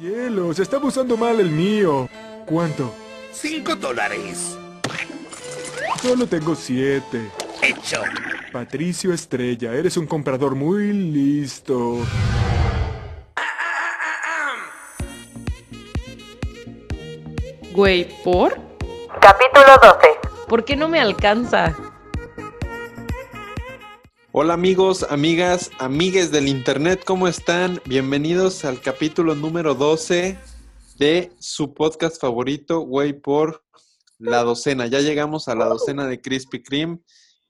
Cielos, estaba usando mal el mío. ¿Cuánto? Cinco dólares. Solo tengo siete. Hecho. Patricio Estrella, eres un comprador muy listo. Güey, ¿por? Capítulo 12. ¿Por qué no me alcanza? Hola amigos, amigas, amigues del internet, ¿cómo están? Bienvenidos al capítulo número 12 de su podcast favorito, Güey, por la docena. Ya llegamos a la docena de Krispy Kreme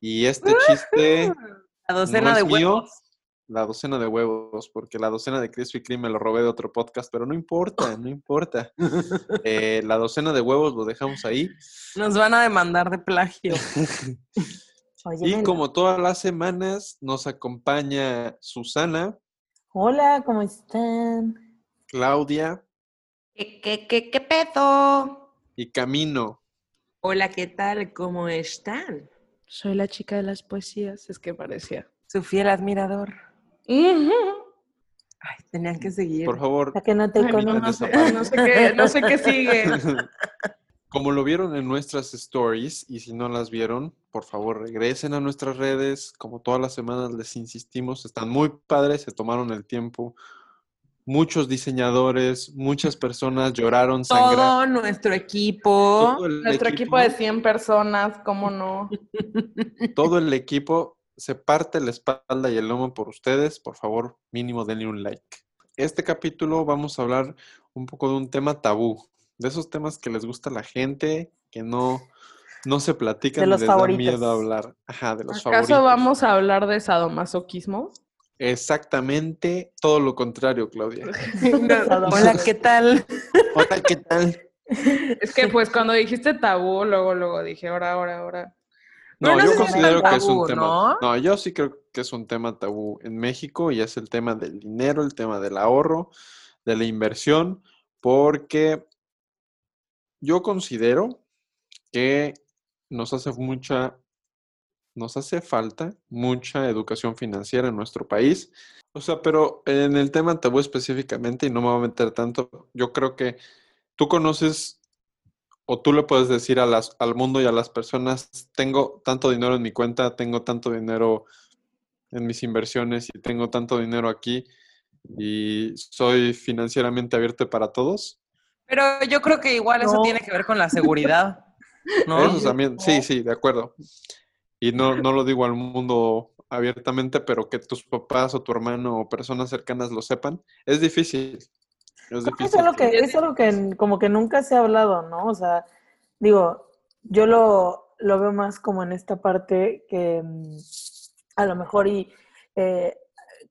y este chiste La docena no de mío, huevos. la docena de huevos, porque la docena de Krispy Kreme me lo robé de otro podcast, pero no importa, no importa. Eh, la docena de huevos lo dejamos ahí. Nos van a demandar de plagio. Oye, Y como todas las semanas, nos acompaña Susana, Hola, ¿cómo están? Claudia ¿Qué, qué, qué, qué pedo? y Camino. Hola, ¿qué tal? ¿Cómo están? Soy la chica de las poesías, es que parecía. Su fiel admirador. Ay, tenían que seguir. Por favor, La que no te no sé qué, no sé qué sigue. Como lo vieron en nuestras stories, y si no las vieron, por favor regresen a nuestras redes. Como todas las semanas les insistimos, están muy padres, se tomaron el tiempo. Muchos diseñadores, muchas personas lloraron, sangraron. Todo nuestro equipo. Todo Nuestro equipo de 100 personas, ¿cómo no? todo el equipo se parte la espalda y el lomo por ustedes. Por favor, mínimo denle un like. Este capítulo vamos a hablar un poco de un tema tabú, de esos temas que les gusta a la gente, que no, no se platican De los les da favoritos. miedo hablar. Ajá, de los ¿Acaso favoritos. vamos a hablar de sadomasoquismo? Exactamente todo lo contrario, Claudia. Hola, ¿qué tal? Hola, ¿qué tal? Es que pues cuando dijiste tabú, luego, luego dije, ahora, ahora, ahora. No, yo considero que es un tema. ¿no? ¿no? yo sí creo que es un tema tabú en México y es el tema del dinero, el tema del ahorro, de la inversión, porque yo considero que nos hace mucha, nos hace falta mucha educación financiera en nuestro país. O sea, pero en el tema tabú específicamente, y no me voy a meter tanto, yo creo que tú conoces o tú le puedes decir a las, al mundo y a las personas, tengo tanto dinero en mi cuenta, tengo tanto dinero en mis inversiones y tengo tanto dinero aquí y soy financieramente abierto para todos. Pero yo creo que igual eso tiene que ver con la seguridad. ¿No? Eso también, sí, sí, de acuerdo. Y no, no lo digo al mundo abiertamente, pero que tus papás o tu hermano o personas cercanas lo sepan, es difícil. Es algo que, es algo que como que nunca se ha hablado, ¿no? O sea, digo, yo lo, lo veo más como en esta parte que mm, a lo mejor y eh,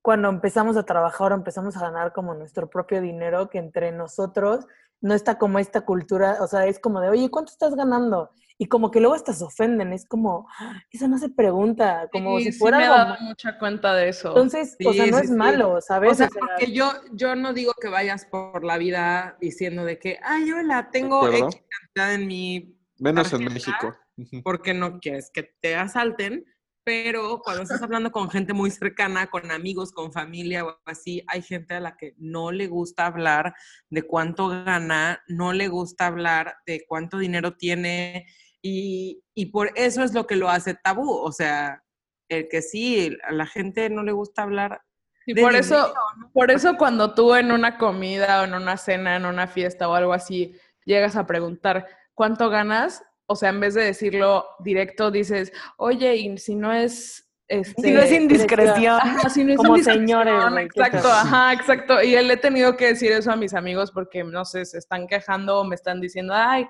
cuando empezamos a trabajar o empezamos a ganar como nuestro propio dinero, que entre nosotros no está como esta cultura, o sea, es como de, oye, ¿cuánto estás ganando? Y como que luego hasta se ofenden, es como, "Ah, eso no se pregunta, como Sí, si sí fuera me he dado mucha cuenta de eso. Entonces, o sea, Sí, no sí, es sí. malo, ¿sabes? O sea, O sea, porque yo, yo no digo que vayas por la vida diciendo de que, ay, hola, tengo. X cantidad en mi Menos en. México. Porque no quieres que te asalten, pero cuando estás hablando con gente muy cercana, con amigos, con familia o así, hay gente a la que no le gusta hablar de cuánto gana, no le gusta hablar de cuánto dinero tiene y, y por eso es lo que lo hace tabú, o sea, el que sí, a la gente no le gusta hablar. Y de por eso, por eso cuando tú en una comida o en una cena, en una fiesta o algo así, llegas a preguntar cuánto ganas, o sea, en vez de decirlo directo, dices, oye, y si no es... Este, Si no es indiscreción. Ajá, si no es Como indiscreción, señores, güey, ¿qué Exacto, ajá, exacto. Y él he tenido que decir eso a mis amigos porque, no sé, se están quejando o me están diciendo, ay,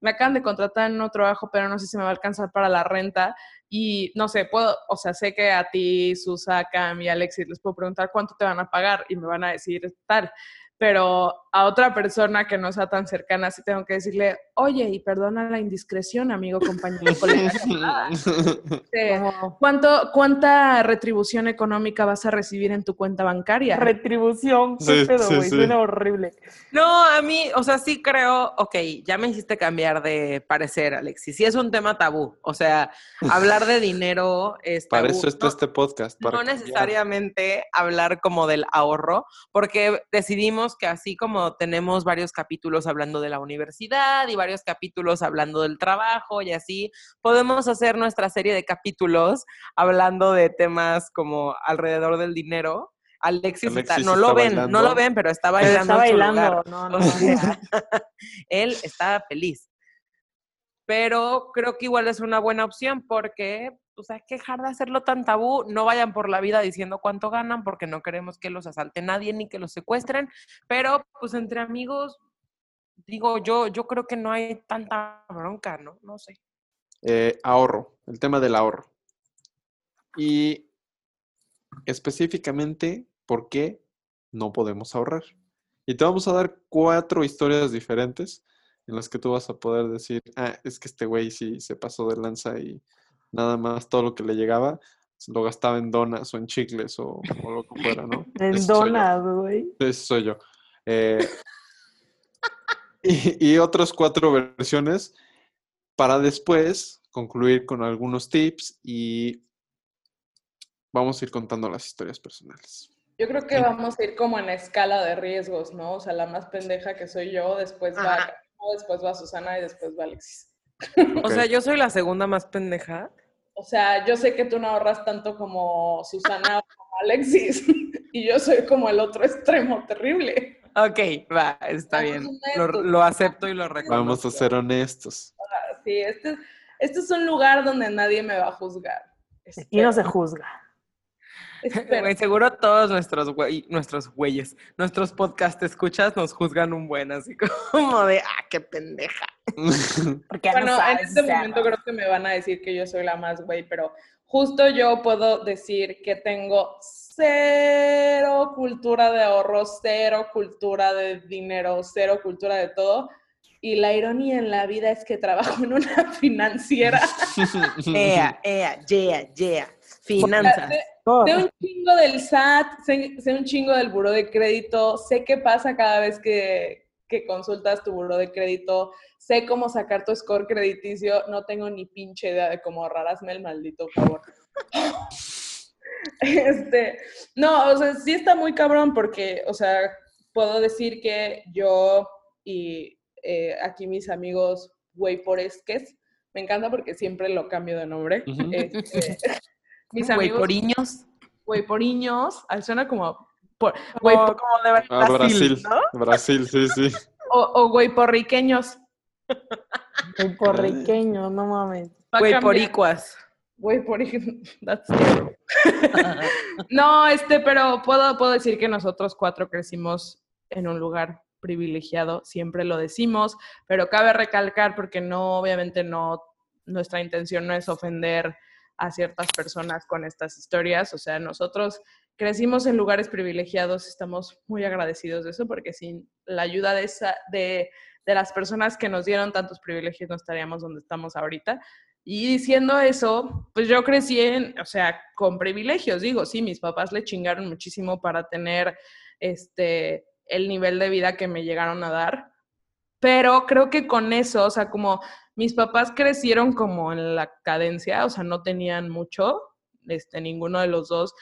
me acaban de contratar en un trabajo, pero no sé si me va a alcanzar para la renta. Y no sé, puedo, o sea, sé que a ti, Susa, Cam y Alexis les puedo preguntar cuánto te van a pagar y me van a decir tal. Pero a otra persona que no sea tan cercana, sí tengo que decirle, oye, y perdona la indiscreción, amigo, compañero, colega. Este, ¿Cuánto, ¿Cuánta retribución económica vas a recibir en tu cuenta bancaria? retribución, qué Sí, pedo, sí, güey, sí. suena horrible. No, a mí, o sea, sí creo, ok, ya me hiciste cambiar de parecer, Alexis. Sí es un tema tabú. O sea, hablar de dinero es tabú. Para eso está No- este podcast. Para no cambiar. necesariamente hablar como del ahorro, porque decidimos que así como como tenemos varios capítulos hablando de la universidad y varios capítulos hablando del trabajo y así, podemos hacer nuestra serie de capítulos hablando de temas como alrededor del dinero. Alexis, está- Alexis no lo ven, no lo ven, pero está Pero bailando. está bailando. lugar. No, no, O no. sea, él está feliz. Pero creo que igual es una buena opción porque pues hay que dejar de hacerlo tan tabú. No vayan por la vida diciendo cuánto ganan porque no queremos que los asalte nadie ni que los secuestren. Pero pues entre amigos, digo yo, yo creo que no hay tanta bronca, ¿no? No sé. Eh, ahorro, el tema del ahorro. Y específicamente, ¿por qué no podemos ahorrar? Y te vamos a dar cuatro historias diferentes en las que tú vas a poder decir, ah, es que este güey sí se pasó de lanza y nada más todo lo que le llegaba lo gastaba en donas o en chicles o, o lo que fuera, ¿no? En donas, güey. Ese soy yo. Eh, y, y otras cuatro versiones para después concluir con algunos tips y vamos a ir contando las historias personales. Yo creo que vamos a ir como en escala de riesgos, ¿no? O sea, la más pendeja que soy yo, después va, después va Susana y después va Alexis. O sea, yo soy la segunda más pendeja. O sea, yo sé que tú no ahorras tanto como Susana o como Alexis. Y yo soy como el otro extremo terrible. Ok, va, está Vamos bien. Lo, lo acepto y lo reconozco. Vamos a ser honestos. Sí, este, este es un lugar donde nadie me va a juzgar. Aquí no se juzga. Espero. Seguro todos nuestros güey, nuestros güeyes, nuestros podcast escuchas nos juzgan un buen, así como de, ah, qué pendeja. Porque Bueno, no en este momento creo que me van a decir que yo soy la más güey, pero justo yo puedo decir que tengo cero cultura de ahorro, cero cultura de dinero, cero cultura de todo. Y la ironía en la vida es que trabajo en una financiera. Ea, ea, yeah, yeah. Finanzas. Sé, Todo. sé un chingo del SAT, sé, sé un chingo del buro de crédito, sé qué pasa cada vez que, que consultas tu buro de crédito, sé cómo sacar tu score crediticio, no tengo ni pinche idea de cómo ahorrar, hazme el maldito favor. Este, no, o sea, sí está muy cabrón porque, o sea, puedo decir que yo y eh, aquí mis amigos güey por esques, me encanta porque siempre lo cambio de nombre. Este, mis amigos poriños. güey poriños, ah, suena como por, Como, por- como de Brasil, Ah, Brasil. ¿no? Brasil, sí, sí. o, o güey porriqueños. No mames. Güey, poricuas. Güey pori- that's terrible. No, este, pero puedo, puedo decir que nosotros cuatro crecimos en un lugar privilegiado, siempre lo decimos, pero cabe recalcar porque no, obviamente no, nuestra intención no es ofender a ciertas personas con estas historias, o sea, nosotros crecimos en lugares privilegiados, estamos muy agradecidos de eso, porque sin la ayuda de, esa, de, de las personas que nos dieron tantos privilegios no estaríamos donde estamos ahorita. Y diciendo eso, pues yo crecí en, o sea, con privilegios, digo, sí, mis papás le chingaron muchísimo para tener este el nivel de vida que me llegaron a dar, pero creo que con eso, o sea, como mis papás crecieron como en la cadencia, o sea, no tenían mucho, este, ninguno de los dos,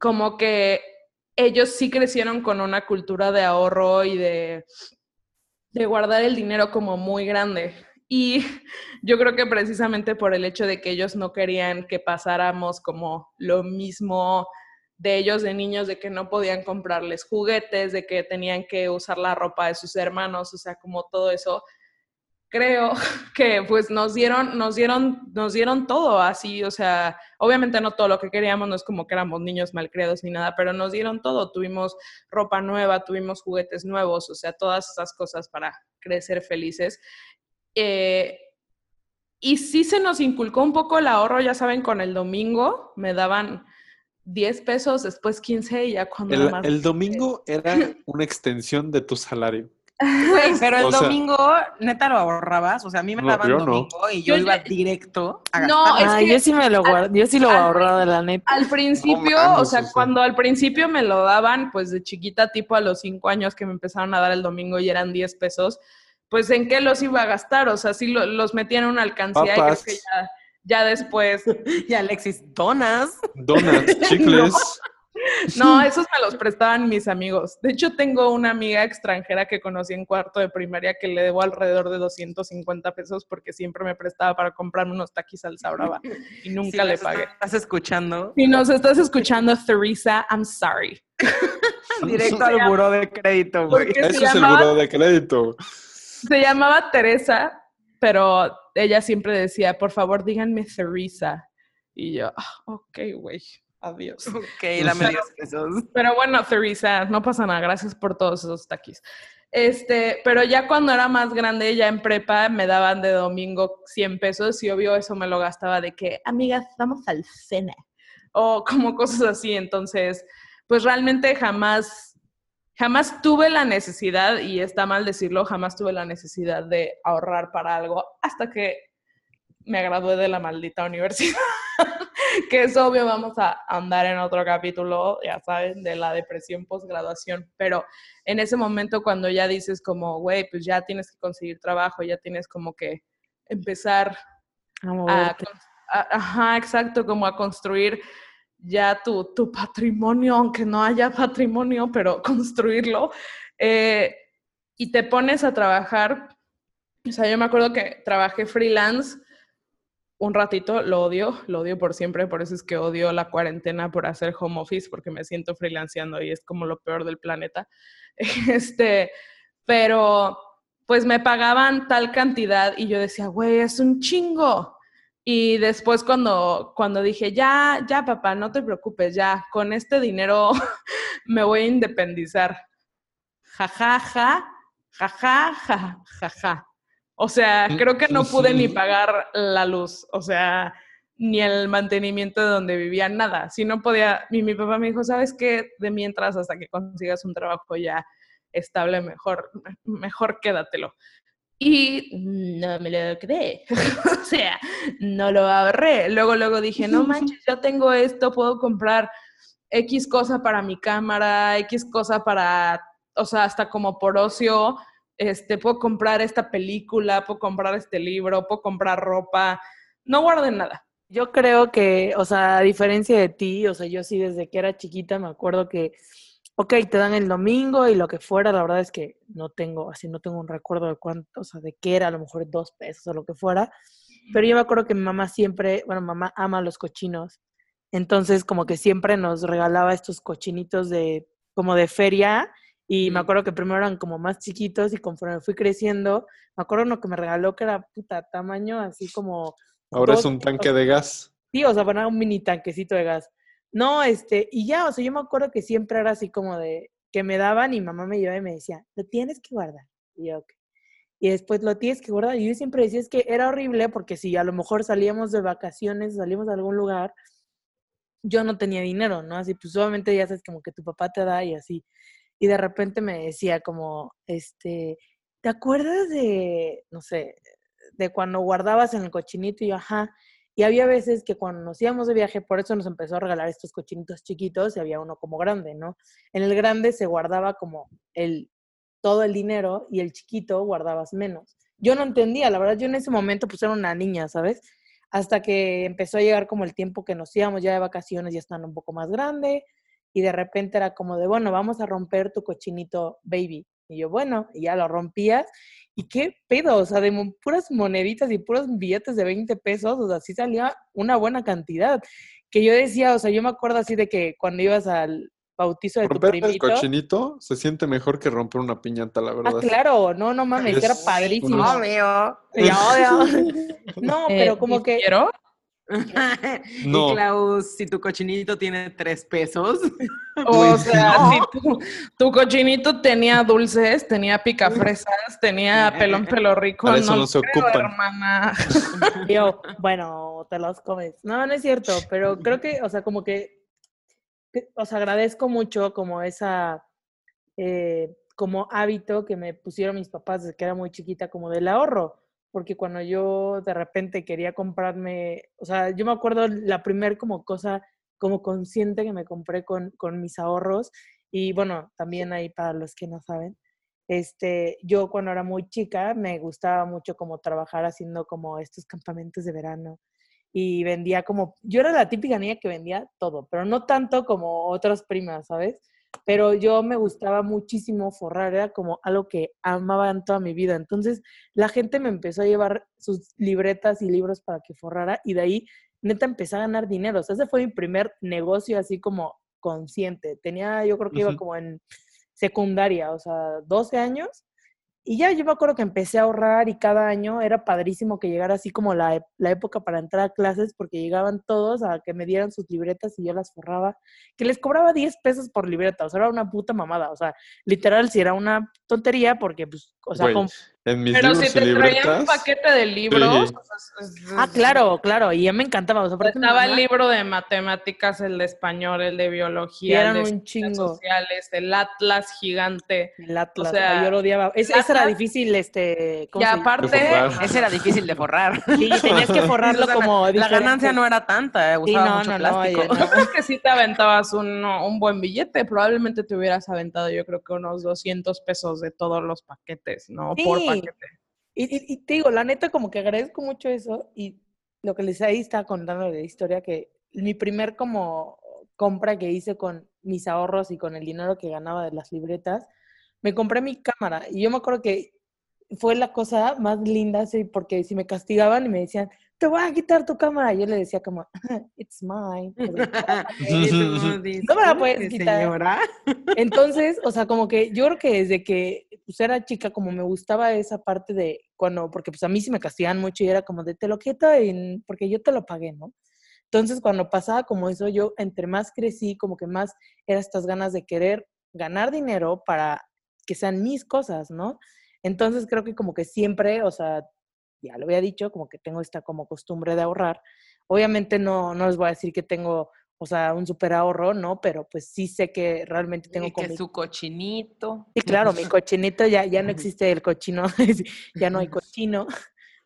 como que ellos sí crecieron con una cultura de ahorro y de, de guardar el dinero como muy grande. Y yo creo que precisamente por el hecho de que ellos no querían que pasáramos como lo mismo de ellos de niños, de que no podían comprarles juguetes, de que tenían que usar la ropa de sus hermanos, o sea, como todo eso, creo que pues nos dieron, nos dieron, nos dieron todo así, o sea, obviamente no todo lo que queríamos, no es como que éramos niños malcriados ni nada, pero nos dieron todo, tuvimos ropa nueva, tuvimos juguetes nuevos, o sea, todas esas cosas para crecer felices. Eh, y sí se nos inculcó un poco el ahorro, ya saben, con el domingo me daban 10 pesos, después 15 y ya cuando era El, más- el domingo era una extensión de tu salario. Güey, pero el O sea- domingo, neta, lo ahorrabas. O sea, a mí me No, daban no. domingo y yo, Yo iba directo a No, es que- yo sí me lo guardo, yo sí lo al- ahorrado de la neta. Al principio, mames, o sea, cuando al principio me lo daban, pues de chiquita, tipo a los cinco años que me empezaron a dar el domingo y eran 10 pesos, pues en qué los iba a gastar, o sea, sí lo- los metía en una alcancía y creo que ya, ya después, Y Alexis, donas. Donuts, chicles. No, esos me los prestaban mis amigos. De hecho, tengo una amiga extranjera que conocí en cuarto de primaria que le debo alrededor de 250 pesos porque siempre me prestaba para comprarme unos taquis al brava y nunca Si le pagué. ¿Estás escuchando? Si nos estás escuchando, Theresa, I'm sorry. Directo al buró de crédito, güey. Eso es el buró de crédito. Se llamaba Teresa, pero ella siempre decía, por favor, díganme Theresa. Y yo, "Ah, ok, güey, adiós. Ok, dame 10 pesos. Pero bueno, Theresa, no pasa nada, gracias por todos esos taquis. Este, pero ya cuando era más grande, ya en prepa, me daban de domingo 100 pesos y obvio eso me lo gastaba de que, amigas, vamos al cine. O como cosas así. Entonces, pues realmente jamás, jamás tuve la necesidad, y está mal decirlo, jamás tuve la necesidad de ahorrar para algo hasta que me gradué de la maldita universidad. que es obvio, vamos a andar en otro capítulo, ya saben, de la depresión postgraduación, pero en ese momento cuando ya dices como, güey, pues ya tienes que conseguir trabajo, ya tienes como que empezar a- ajá, exacto, como a construir ya tu, tu patrimonio, aunque no haya patrimonio, pero construirlo, eh, y te pones a trabajar, o sea, yo me acuerdo que trabajé freelance un ratito, lo odio, lo odio por siempre, por eso es que odio la cuarentena por hacer home office, porque me siento freelanceando y es como lo peor del planeta. Este, pero pues me pagaban tal cantidad y yo decía, güey, es un chingo. Y después cuando, cuando dije, ya, ya, papá, no te preocupes, ya, con este dinero me voy a independizar. Ja, ja, ja, ja, ja, ja, ja, ja. O sea, creo que no pude ni pagar la luz, o sea, ni el mantenimiento de donde vivía, nada. Si no podía, y mi papá me dijo, ¿sabes qué? De mientras, hasta que consigas un trabajo ya estable, mejor, mejor quédatelo. Y no me lo creé. o sea, no lo ahorré. Luego, luego dije, no manches, ya tengo esto, puedo comprar X cosa para mi cámara, X cosa para, o sea, hasta como por ocio, este, puedo comprar esta película, puedo comprar este libro, puedo comprar ropa. No guarden nada. Yo creo que, o sea, a diferencia de ti, o sea, yo sí desde que era chiquita me acuerdo que, ok, te dan el domingo y lo que fuera, la verdad es que no tengo, así no tengo un recuerdo de cuánto, o sea, de qué era, a lo mejor dos pesos o lo que fuera, pero yo me acuerdo que mi mamá siempre, bueno, mamá ama los cochinos, entonces como que siempre nos regalaba estos cochinitos de, como de feria, y me acuerdo que primero eran como más chiquitos y conforme fui creciendo, me acuerdo uno que me regaló que era puta tamaño así como Ahora es un tanque de gas. Sí, o sea, bueno, era un mini tanquecito de gas. No, este, y ya, o sea, yo me acuerdo que siempre era así como de que me daban y mamá me llevaba y me decía, lo tienes que guardar. Y yo, ok. Y después lo tienes que guardar. Y yo siempre decía, es que era horrible porque si a lo mejor salíamos de vacaciones, salíamos a algún lugar, yo no tenía dinero, ¿no? Así, pues obviamente ya sabes como que tu papá te da y así. Y de repente me decía como, este, ¿te acuerdas de, no sé, de cuando guardabas en el cochinito? Y yo, ajá. Y había veces que cuando nos íbamos de viaje, por eso nos empezó a regalar estos cochinitos chiquitos y había uno como grande, ¿no? En el grande se guardaba como el, todo el dinero y el chiquito guardabas menos. Yo no entendía, la verdad, yo en ese momento pues era una niña, ¿sabes? Hasta que empezó a llegar como el tiempo que nos íbamos ya de vacaciones, ya estando un poco más grande y de repente era como de, bueno, vamos a romper tu cochinito baby. Y yo, bueno, y ya lo rompías. ¿Y qué pedo? O sea, de puras moneditas y puros billetes de 20 pesos, o sea, sí salía una buena cantidad. Que yo decía, o sea, yo me acuerdo así de que cuando ibas al bautizo de tu Romper el primito. cochinito se siente mejor que romper una piñata, la Ah, verdad. claro, no, no mames, era Es padrísimo. Obvio. Ya, obvio. No, pero Eh, como que ¿Quiero? No. Y Klaus, si tu cochinito tiene tres pesos, O Pues sea, no. si tu, tu cochinito tenía dulces, tenía picafresas, tenía pelón pelo rico, Para eso no no se creo, ocupan. hermana. yo, bueno, te los comes. No, no es cierto, pero creo que, o sea, como que, que- os agradezco mucho como esa, eh, como hábito que me pusieron mis papás desde que era muy chiquita, como del ahorro, porque cuando yo de repente quería comprarme, o sea, yo me acuerdo la primer como cosa, como consciente que me compré con, con mis ahorros, y bueno, también ahí para los que no saben, este, yo cuando era muy chica me gustaba mucho como trabajar haciendo como estos campamentos de verano y vendía como, yo era la típica niña que vendía todo, pero no tanto como otras primas, ¿sabes? Pero yo me gustaba muchísimo forrar, era como algo que amaba en toda mi vida. Entonces la gente me empezó a llevar sus libretas y libros para que forrara y de ahí neta empecé a ganar dinero. O sea, ese fue mi primer negocio así como consciente. Tenía, yo creo que iba como en secundaria, o sea, 12 años. Y ya yo me acuerdo que empecé a ahorrar y cada año era padrísimo que llegara así como la, la época para entrar a clases porque llegaban todos a que me dieran sus libretas y yo las forraba, que les cobraba 10 pesos por libreta, o sea, era una puta mamada, o sea, literal si era una tontería porque pues, o sea, con- En mis Pero libros si te traían libretas. un paquete de libros, Sí. o sea, es- es- Ah, claro, claro, y ya me encantaba, o sea, Estaba el libro de matemáticas, el de español, el de biología, eran el de un chingo. sociales, el Atlas gigante. El Atlas, sea, ay, yo lo odiaba. Es, ese era difícil, este. Y aparte. Ese era difícil de forrar. Sí, tenías que forrarlo O sea, como. la, diferente. ganancia no era tanta, eh, Sí, usaba no, mucho no, no, plástico. no. yo creo que sí te aventabas un, un buen billete. Probablemente te hubieras aventado, yo creo que unos 200 pesos de todos los paquetes, ¿no? Por Sí. Paquete. Y, y- y te digo, la neta, como que agradezco mucho eso. Y lo que les ahí estaba contando de la historia, que mi primer como compra que hice con mis ahorros y con el dinero que ganaba de las libretas, me compré mi cámara. Y yo me acuerdo que fue la cosa más linda, sí, porque si me castigaban y me decían, te voy a quitar tu cámara, yo le decía como, it's mine. No me la puedes quitar. Señora. Entonces, o sea, como que yo creo que desde que pues, era chica, como me gustaba esa parte de cuando, porque pues a mí sí me castigaban mucho y era como de te lo quito en- porque yo te lo pagué, ¿no? Entonces, cuando pasaba como eso, yo entre más crecí, como que más era estas ganas de querer ganar dinero para que sean mis cosas, ¿no? Entonces, creo que como que siempre, o sea, ya lo había dicho, como que tengo esta como costumbre de ahorrar. Obviamente no, no les voy a decir que tengo, o sea, un super ahorro, ¿no? Pero pues sí sé que realmente tengo Y que mi su cochinito. Sí, claro, mi cochinito ya, ya no existe el cochino, ya no hay cochino.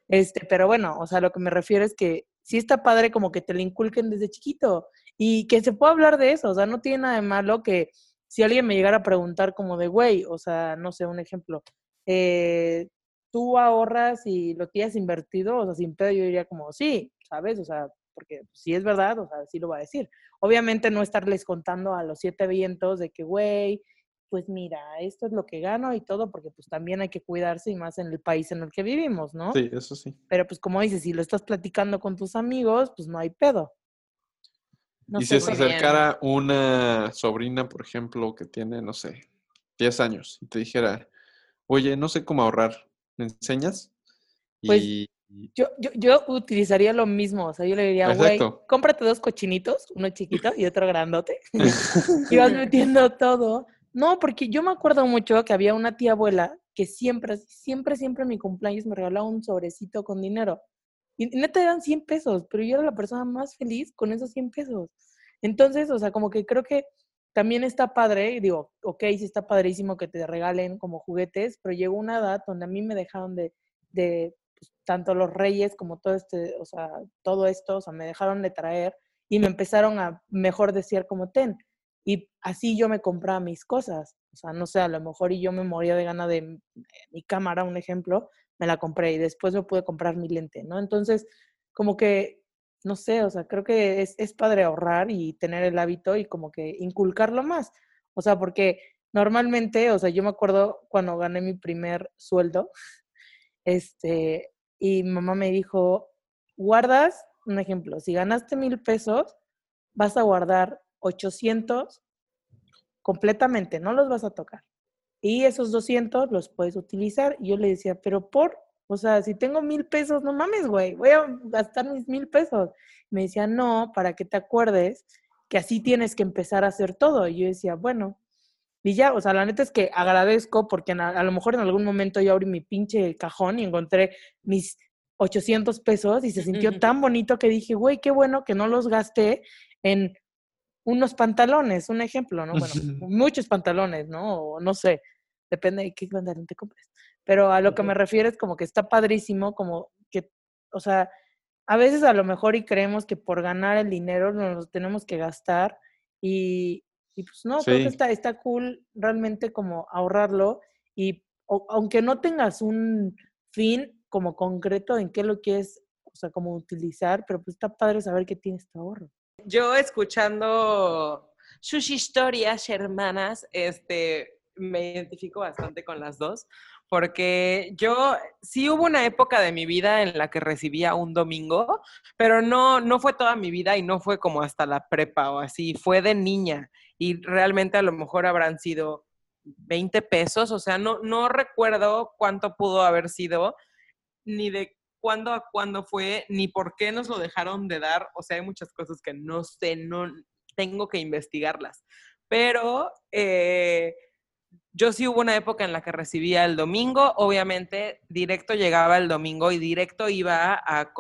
Este, pero bueno, o sea, lo que me refiero es que sí está padre como que te lo inculquen desde chiquito y que se pueda hablar de eso, o sea, no tiene nada de malo que si alguien me llegara a preguntar como de, güey, o sea, no sé, un ejemplo, eh, tú ahorras y lo tienes invertido, o sea, sin pedo yo diría como, sí, ¿sabes? O sea, porque si es verdad, o sea, sí lo va a decir. Obviamente no estarles contando a los siete vientos de que, güey, pues mira, esto es lo que gano y todo, porque pues también hay que cuidarse y más en el país en el que vivimos, ¿no? Sí, eso sí. Pero pues como dices, si lo estás platicando con tus amigos, pues no hay pedo. No y si se bien. acercara una sobrina, por ejemplo, que tiene, no sé, 10 años, y te dijera, oye, no sé cómo ahorrar, ¿me enseñas? Pues, Y yo, yo, yo utilizaría lo mismo, o sea, yo le diría, güey, cómprate dos cochinitos, uno chiquito y otro grandote, y vas metiendo todo. No, porque yo me acuerdo mucho que había una tía abuela que siempre, siempre, siempre en mi cumpleaños me regalaba un sobrecito con dinero. Y neta eran 100 pesos, pero yo era la persona más feliz con esos 100 pesos. Entonces, o sea, como que creo que también está padre, digo, ok, sí está padrísimo que te regalen como juguetes, pero llegó una edad donde a mí me dejaron de, de pues, tanto los reyes como todo este, o sea, todo esto, o sea, me dejaron de traer y me empezaron a mejor decir como ten. Y así yo me compraba mis cosas. O sea, no sé, a lo mejor y yo me moría de gana de mi cámara, un ejemplo, me la compré y después me pude comprar mi lente, ¿no? Entonces, como que, no sé, o sea, creo que es, es padre ahorrar y tener el hábito y como que inculcarlo más. O sea, porque normalmente, o sea, yo me acuerdo cuando gané mi primer sueldo, este, y mamá me dijo, guardas, un ejemplo, si ganaste mil pesos, vas a guardar 800 completamente, no los vas a tocar. Y esos 200 los puedes utilizar. Y yo le decía, pero por, o sea, si tengo mil pesos, no mames, güey, voy a gastar mis mil pesos. Me decía, no, para que te acuerdes que así tienes que empezar a hacer todo. Y yo decía, bueno, y ya, o sea, la neta es que agradezco porque a, a lo mejor en algún momento yo abrí mi pinche cajón y encontré mis 800 pesos y se sintió tan bonito que dije, güey, qué bueno que no los gasté en unos pantalones, un ejemplo, ¿no? Bueno, muchos pantalones, ¿no? O no sé, depende de qué pantalón te compres. Pero a lo que me refiero es como que está padrísimo, como que, o sea, a veces a lo mejor y creemos que por ganar el dinero nos lo tenemos que gastar y, y pues no, creo que Sí. está, está cool realmente como ahorrarlo y o- aunque no tengas un fin como concreto en qué lo quieres o sea, como utilizar, pero pues está padre saber que tienes tu ahorro. Yo escuchando sus historias, hermanas, este, me identifico bastante con las dos, porque yo sí hubo una época de mi vida en la que recibía un domingo, pero no, no fue toda mi vida y no fue como hasta la prepa o así, fue de niña y realmente a lo mejor habrán sido 20 pesos, o sea, no, no recuerdo cuánto pudo haber sido, ni de cuándo a cuándo fue, ni por qué nos lo dejaron de dar, o sea, hay muchas cosas que no sé, no tengo que investigarlas, pero... Eh, yo sí hubo una época en la que recibía el domingo, obviamente directo llegaba el domingo y directo iba a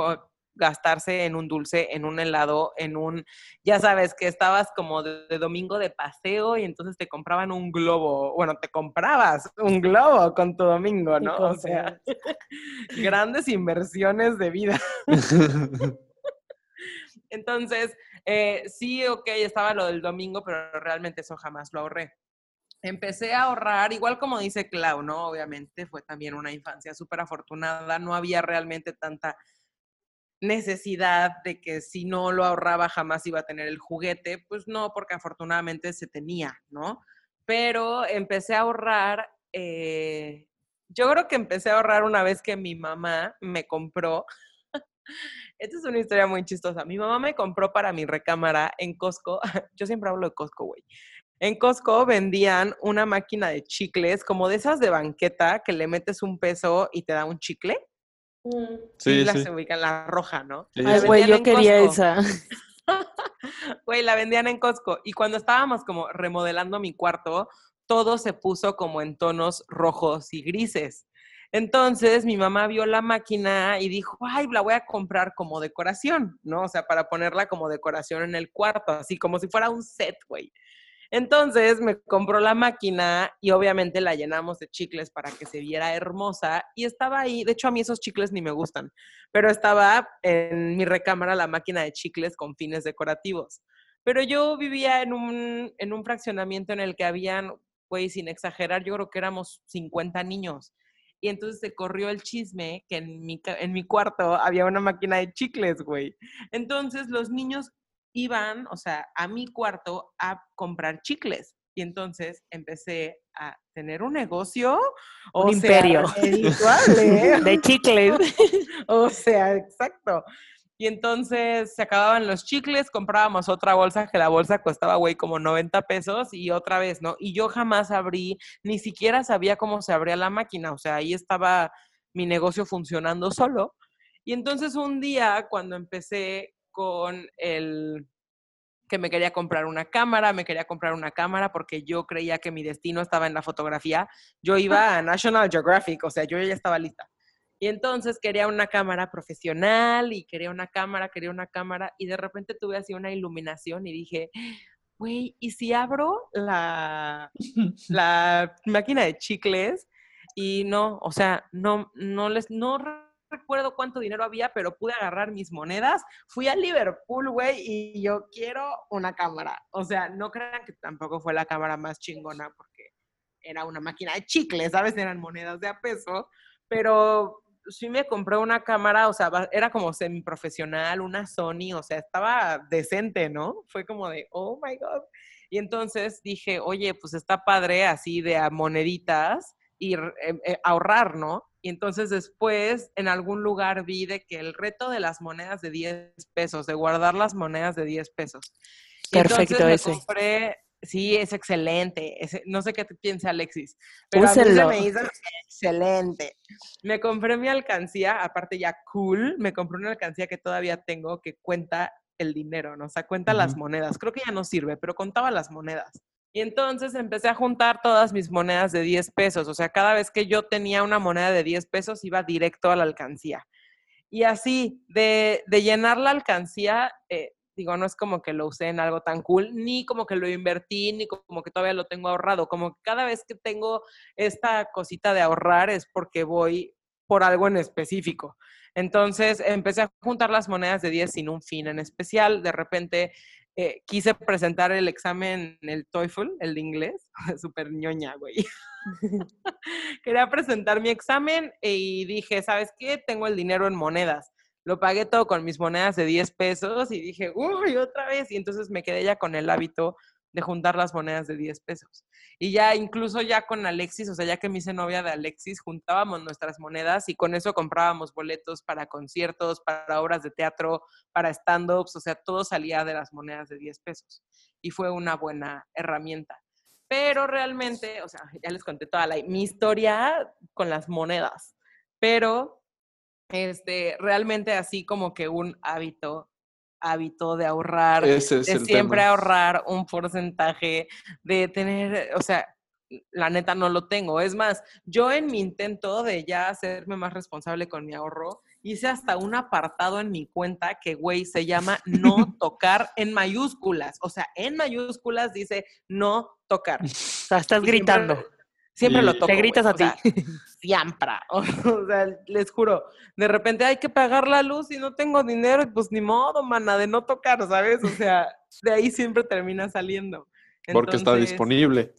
gastarse en un dulce, en un helado, en un, ya sabes, que estabas como de, domingo de paseo y entonces te compraban un globo, bueno, te comprabas un globo con tu domingo, ¿no? O sea, grandes inversiones de vida. entonces, eh, sí, ok, estaba lo del domingo, pero realmente eso jamás lo ahorré empecé a ahorrar, igual como dice Clau, ¿no? Obviamente fue también una infancia súper afortunada, no había realmente tanta necesidad de que si no lo ahorraba jamás iba a tener el juguete, pues no, porque afortunadamente se tenía, ¿no? Pero empecé a ahorrar, eh, yo creo que empecé a ahorrar una vez que mi mamá me compró, esta es una historia muy chistosa, mi mamá me compró para mi recámara en Costco, yo siempre hablo de Costco, güey, en Costco vendían una máquina de chicles, como de esas de banqueta, que le metes un peso y te da un chicle. Mm. Sí, la se ubica la roja, ¿no? Ay, güey, yo quería esa. Güey, la vendían en Costco. Y cuando estábamos como remodelando mi cuarto, todo se puso como en tonos rojos y grises. Entonces mi mamá vio la máquina y dijo, ay, la voy a comprar como decoración, ¿no? O sea, para ponerla como decoración en el cuarto, así como si fuera un set, güey. Entonces me compró la máquina y obviamente la llenamos de chicles para que se viera hermosa y estaba ahí, de hecho a mí esos chicles ni me gustan, pero estaba en mi recámara la máquina de chicles con fines decorativos. Pero yo vivía en un, en un fraccionamiento en el que habían, güey, sin exagerar, yo creo que éramos 50 niños. Y entonces se corrió el chisme que en mi, en mi cuarto había una máquina de chicles, güey. Entonces los niños iban, o sea, a mi cuarto a comprar chicles. Y entonces empecé a tener un negocio. Un imperio. ¿eh? De chicles. o sea, exacto. Y entonces se acababan los chicles, comprábamos otra bolsa, que la bolsa costaba, güey, como 90 pesos y otra vez, ¿no? Y yo jamás abrí, ni siquiera sabía cómo se abría la máquina, o sea, ahí estaba mi negocio funcionando solo. Y entonces un día, cuando empecé con el que me quería comprar una cámara, me quería comprar una cámara porque yo creía que mi destino estaba en la fotografía. Yo iba a National Geographic, o sea, yo ya estaba lista. Y entonces quería una cámara profesional y quería una cámara, quería una cámara y de repente tuve así una iluminación y dije, güey, ¿y si abro la, la máquina de chicles? Y no, o sea, no, no les, no recuerdo cuánto dinero había, pero pude agarrar mis monedas. Fui a Liverpool, güey, y yo quiero una cámara. O sea, no crean que tampoco fue la cámara más chingona porque era una máquina de chicles, ¿sabes? Eran monedas de a peso, pero sí me compré una cámara, o sea, era como semiprofesional, una Sony, o sea, estaba decente, ¿no? Fue como de, oh my God. Y entonces dije, oye, pues está padre así de a moneditas y eh, eh, ahorrar, ¿no? Y entonces después en algún lugar vi de que el reto de las monedas de 10 pesos, de guardar las monedas de 10 pesos. Perfecto ese. Compré, sí, es excelente. no sé qué piensa Alexis, pero a mí me hizo excelente. Me compré mi alcancía, aparte ya cool, me compré una alcancía que todavía tengo que cuenta el dinero, ¿no? O sea, cuenta las monedas. Creo que ya no sirve, pero contaba las monedas. Y entonces empecé a juntar todas mis monedas de 10 pesos. O sea, cada vez que yo tenía una moneda de 10 pesos, iba directo a la alcancía. Y así, de, llenar la alcancía, eh, digo, no es como que lo usé en algo tan cool, ni como que lo invertí, ni como que todavía lo tengo ahorrado. Como que cada vez que tengo esta cosita de ahorrar es porque voy por algo en específico. Entonces empecé a juntar las monedas de 10 sin un fin en especial. De repente eh, quise presentar el examen, el TOEFL, el de inglés, súper ñoña, güey. Quería presentar mi examen y dije, ¿sabes qué? Tengo el dinero en monedas. Lo pagué todo con mis monedas de 10 pesos y dije, uy, otra vez. Y entonces me quedé ya con el hábito de juntar las monedas de 10 pesos. Y ya incluso ya con Alexis, o sea, ya que me hice novia de Alexis, juntábamos nuestras monedas y con eso comprábamos boletos para conciertos, para obras de teatro, para stand-ups, o sea, todo salía de las monedas de 10 pesos. Y fue una buena herramienta. Pero realmente, o sea, ya les conté toda la, mi historia con las monedas, pero este, realmente así como que un hábito hábito de ahorrar, Ese es de siempre tema. ahorrar un porcentaje, de tener, o sea, la neta no lo tengo. Es más, yo en mi intento de ya hacerme más responsable con mi ahorro, hice hasta un apartado en mi cuenta que, güey, se llama no tocar en mayúsculas. O sea, en mayúsculas dice no tocar. O sea, estás Y gritando. Siempre Y- lo toco. Te gritas a o ti. sea, siempre. O sea, les juro, de repente hay que pagar la luz y no tengo dinero, y pues ni modo, mana, de no tocar, ¿sabes? O sea, de ahí siempre termina saliendo. Porque está disponible.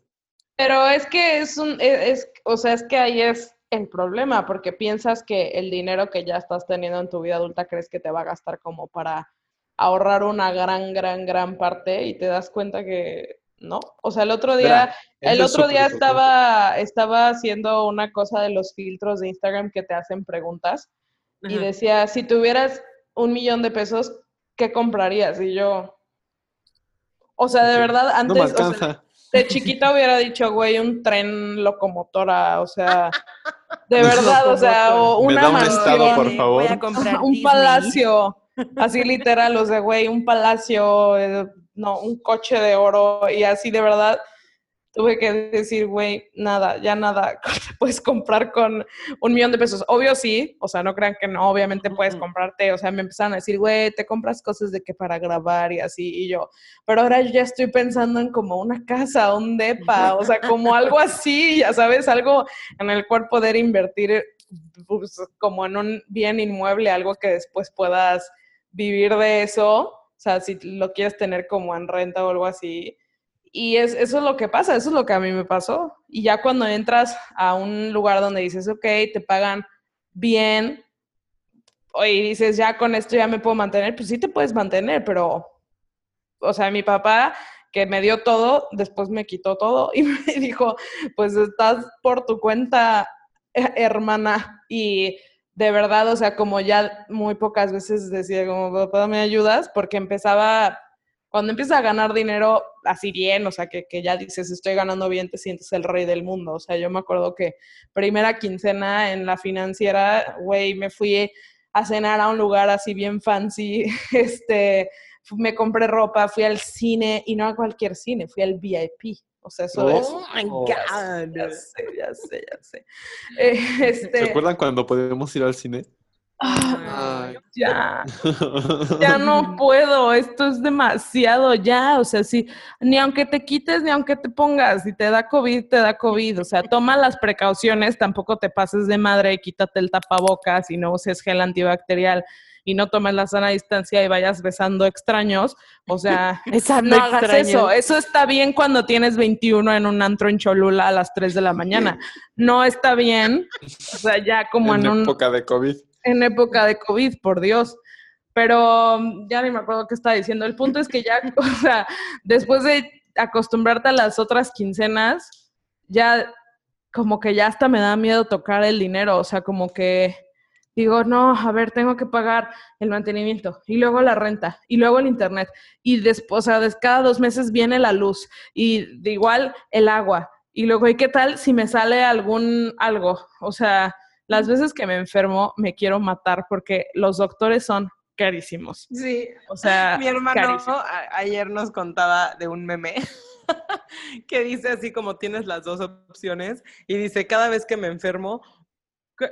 Pero es que es un, e- es, o sea, es que ahí es el problema, porque piensas que el dinero que ya estás teniendo en tu vida adulta crees que te va a gastar como para ahorrar una gran, gran, gran parte y te das cuenta que no. O sea, el otro día, Espera, el otro día estaba, estaba haciendo una cosa de los filtros de Instagram que te hacen preguntas y decía, si tuvieras un millón de pesos, ¿qué comprarías? Y yo, o sea, de verdad, No antes, me o sea, de chiquita hubiera dicho, güey, un tren locomotora, o sea, de verdad, o sea, o Me una da un mansión, estado, por Voy favor. a comprar un Disney. palacio, así literal, o sea, güey, un palacio, eh, no, un coche de oro, y así de verdad tuve que decir, güey, nada, ya nada, te puedes comprar con un millón de pesos. Obvio sí, o sea, no crean que no, obviamente puedes comprarte, o sea, me empezaron a decir, güey, te compras cosas de que para grabar y así, y yo, pero ahora yo ya estoy pensando en como una casa, un depa, o sea, como algo así, ya sabes, algo en el cual poder invertir pues, como en un bien inmueble, algo que después puedas vivir de eso, sea, si lo quieres tener como en renta o algo así. Y es, eso es lo que pasa, eso es lo que a mí me pasó. Y ya cuando entras a un lugar donde dices, ok, te pagan bien, y dices, ya con esto ya me puedo mantener, pues sí te puedes mantener, pero, o sea, mi papá que me dio todo, después me quitó todo y me dijo, pues estás por tu cuenta, eh, hermana. Y de verdad, o sea, como ya muy pocas veces decía, como, papá, ¿me ayudas? Porque empezaba, cuando empiezas a ganar dinero así bien, o sea, que, que ya dices, estoy ganando bien, te sientes el rey del mundo. O sea, yo me acuerdo que primera quincena en la financiera, güey, me fui a cenar a un lugar así bien fancy, este, me compré ropa, fui al cine, y no a cualquier cine, fui al VIP. O sea, eso Oh. es... Oh my. God. Ya sé, ya sé, ya sé. Eh, este, ¿Se acuerdan cuando podíamos ir al cine? ah, Ay, ya, ya no puedo, esto es demasiado ya, o sea, sí, ni aunque te quites, ni aunque te pongas, si te da COVID, te da COVID, o sea, toma las precauciones, tampoco te pases de madre, quítate el tapabocas y no uses gel antibacterial y no tomes la sana distancia y vayas besando extraños, o sea, Esa no hagas eso, eso está bien cuando tienes 21 en un antro en Cholula a las 3 de la mañana, no está bien, o sea, ya como en, en un época de COVID. en época de COVID, por Dios. Pero mm, ya ni me acuerdo qué estaba diciendo. El punto es que ya, o sea, después de acostumbrarte a las otras quincenas, ya como que ya hasta me da miedo tocar el dinero. O sea, como que digo, no, a ver, tengo que pagar el mantenimiento y luego la renta y luego el internet. Y después, o sea, cada dos meses viene la luz y de igual el agua. Y luego, ¿y qué tal si me sale algún algo? O sea, las veces que me enfermo me quiero matar porque los doctores son carísimos. Sí, O sea, mi hermano ayer nos contaba de un meme que dice así como tienes las dos opciones y dice cada vez que me enfermo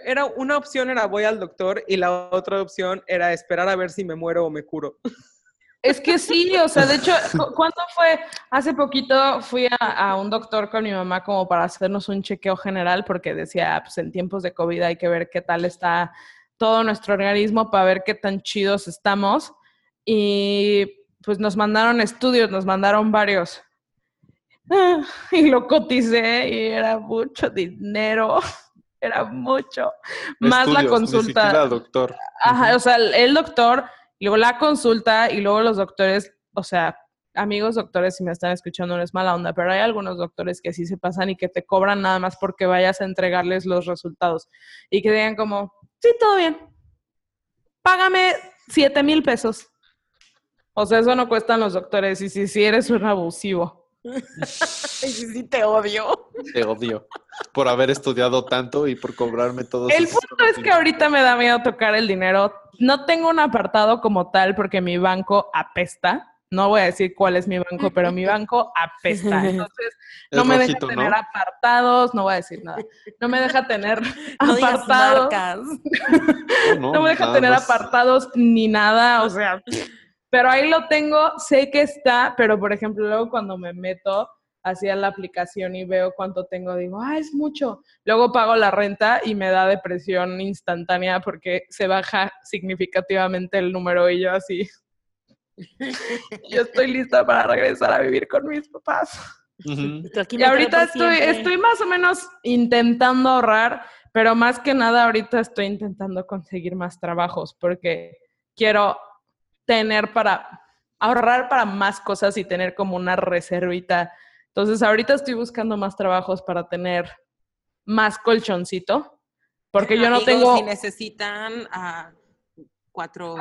era una opción era voy al doctor y la otra opción era esperar a ver si me muero o me curo. Es que sí, o sea, de hecho, cu- ¿cuándo fue? Hace poquito fui a, a un doctor con mi mamá como para hacernos un chequeo general porque decía, pues en tiempos de COVID hay que ver qué tal está todo nuestro organismo para ver qué tan chidos estamos. Y pues nos mandaron estudios, nos mandaron varios. Ah, Y lo coticé y era mucho dinero. Era mucho. Más la Ni consulta. siquiera doctor. Ajá, o sea, el, doctor, luego la consulta y luego los doctores, o sea, amigos doctores, si me están escuchando, no es mala onda, pero hay algunos doctores que sí se pasan y que te cobran nada más porque vayas a entregarles los resultados y que digan como, sí, todo bien, págame 7 mil pesos. O sea, eso no cuestan los doctores y si sí eres un abusivo. Sí, te odio. Te odio por haber estudiado tanto y por cobrarme todos El punto es que ahorita me da miedo tocar el dinero. No tengo un apartado como tal porque mi banco apesta. No voy a decir cuál es mi banco, pero mi banco apesta. Entonces, no Es me rojito, deja ¿no? tener apartados, no voy a decir nada. No me deja tener No digas apartados. marcas. No, No me deja tener más. apartados ni nada, o sea, pero ahí lo tengo, sé que está, pero por ejemplo, luego cuando me meto hacia la aplicación y veo cuánto tengo, digo, ah, es mucho. Luego pago la renta y me da depresión instantánea porque se baja significativamente el número y yo así. Yo estoy lista para regresar a vivir con mis papás. Y ahorita estoy, estoy más o menos intentando ahorrar, pero más que nada ahorita estoy intentando conseguir más trabajos porque quiero tener para ahorrar para más cosas y tener como una reservita. Entonces ahorita estoy buscando más trabajos para tener más colchoncito, porque yo no Amigos, tengo... Si necesitan a cuatro,